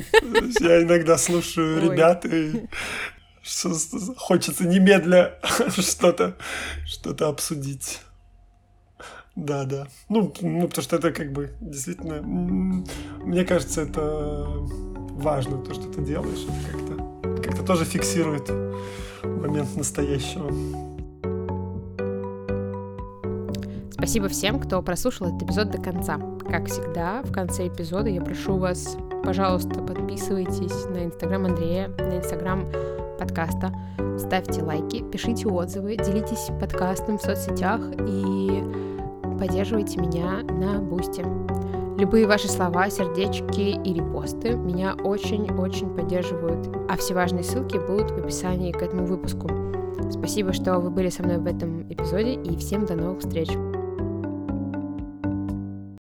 Я иногда слушаю Ой. ребят, и хочется немедля что-то что обсудить. Да, да. Ну, ну, потому что это как бы действительно, мне кажется, это важно, то, что ты делаешь. Это как-то как тоже фиксирует момент настоящего. Спасибо всем, кто прослушал этот эпизод до конца. Как всегда, в конце эпизода я прошу вас, пожалуйста, подписывайтесь на инстаграм Андрея, на инстаграм подкаста, ставьте лайки, пишите отзывы, делитесь подкастом в соцсетях и поддерживайте меня на Бусте. Любые ваши слова, сердечки и репосты меня очень-очень поддерживают, а все важные ссылки будут в описании к этому выпуску. Спасибо, что вы были со мной в этом эпизоде, и всем до новых встреч!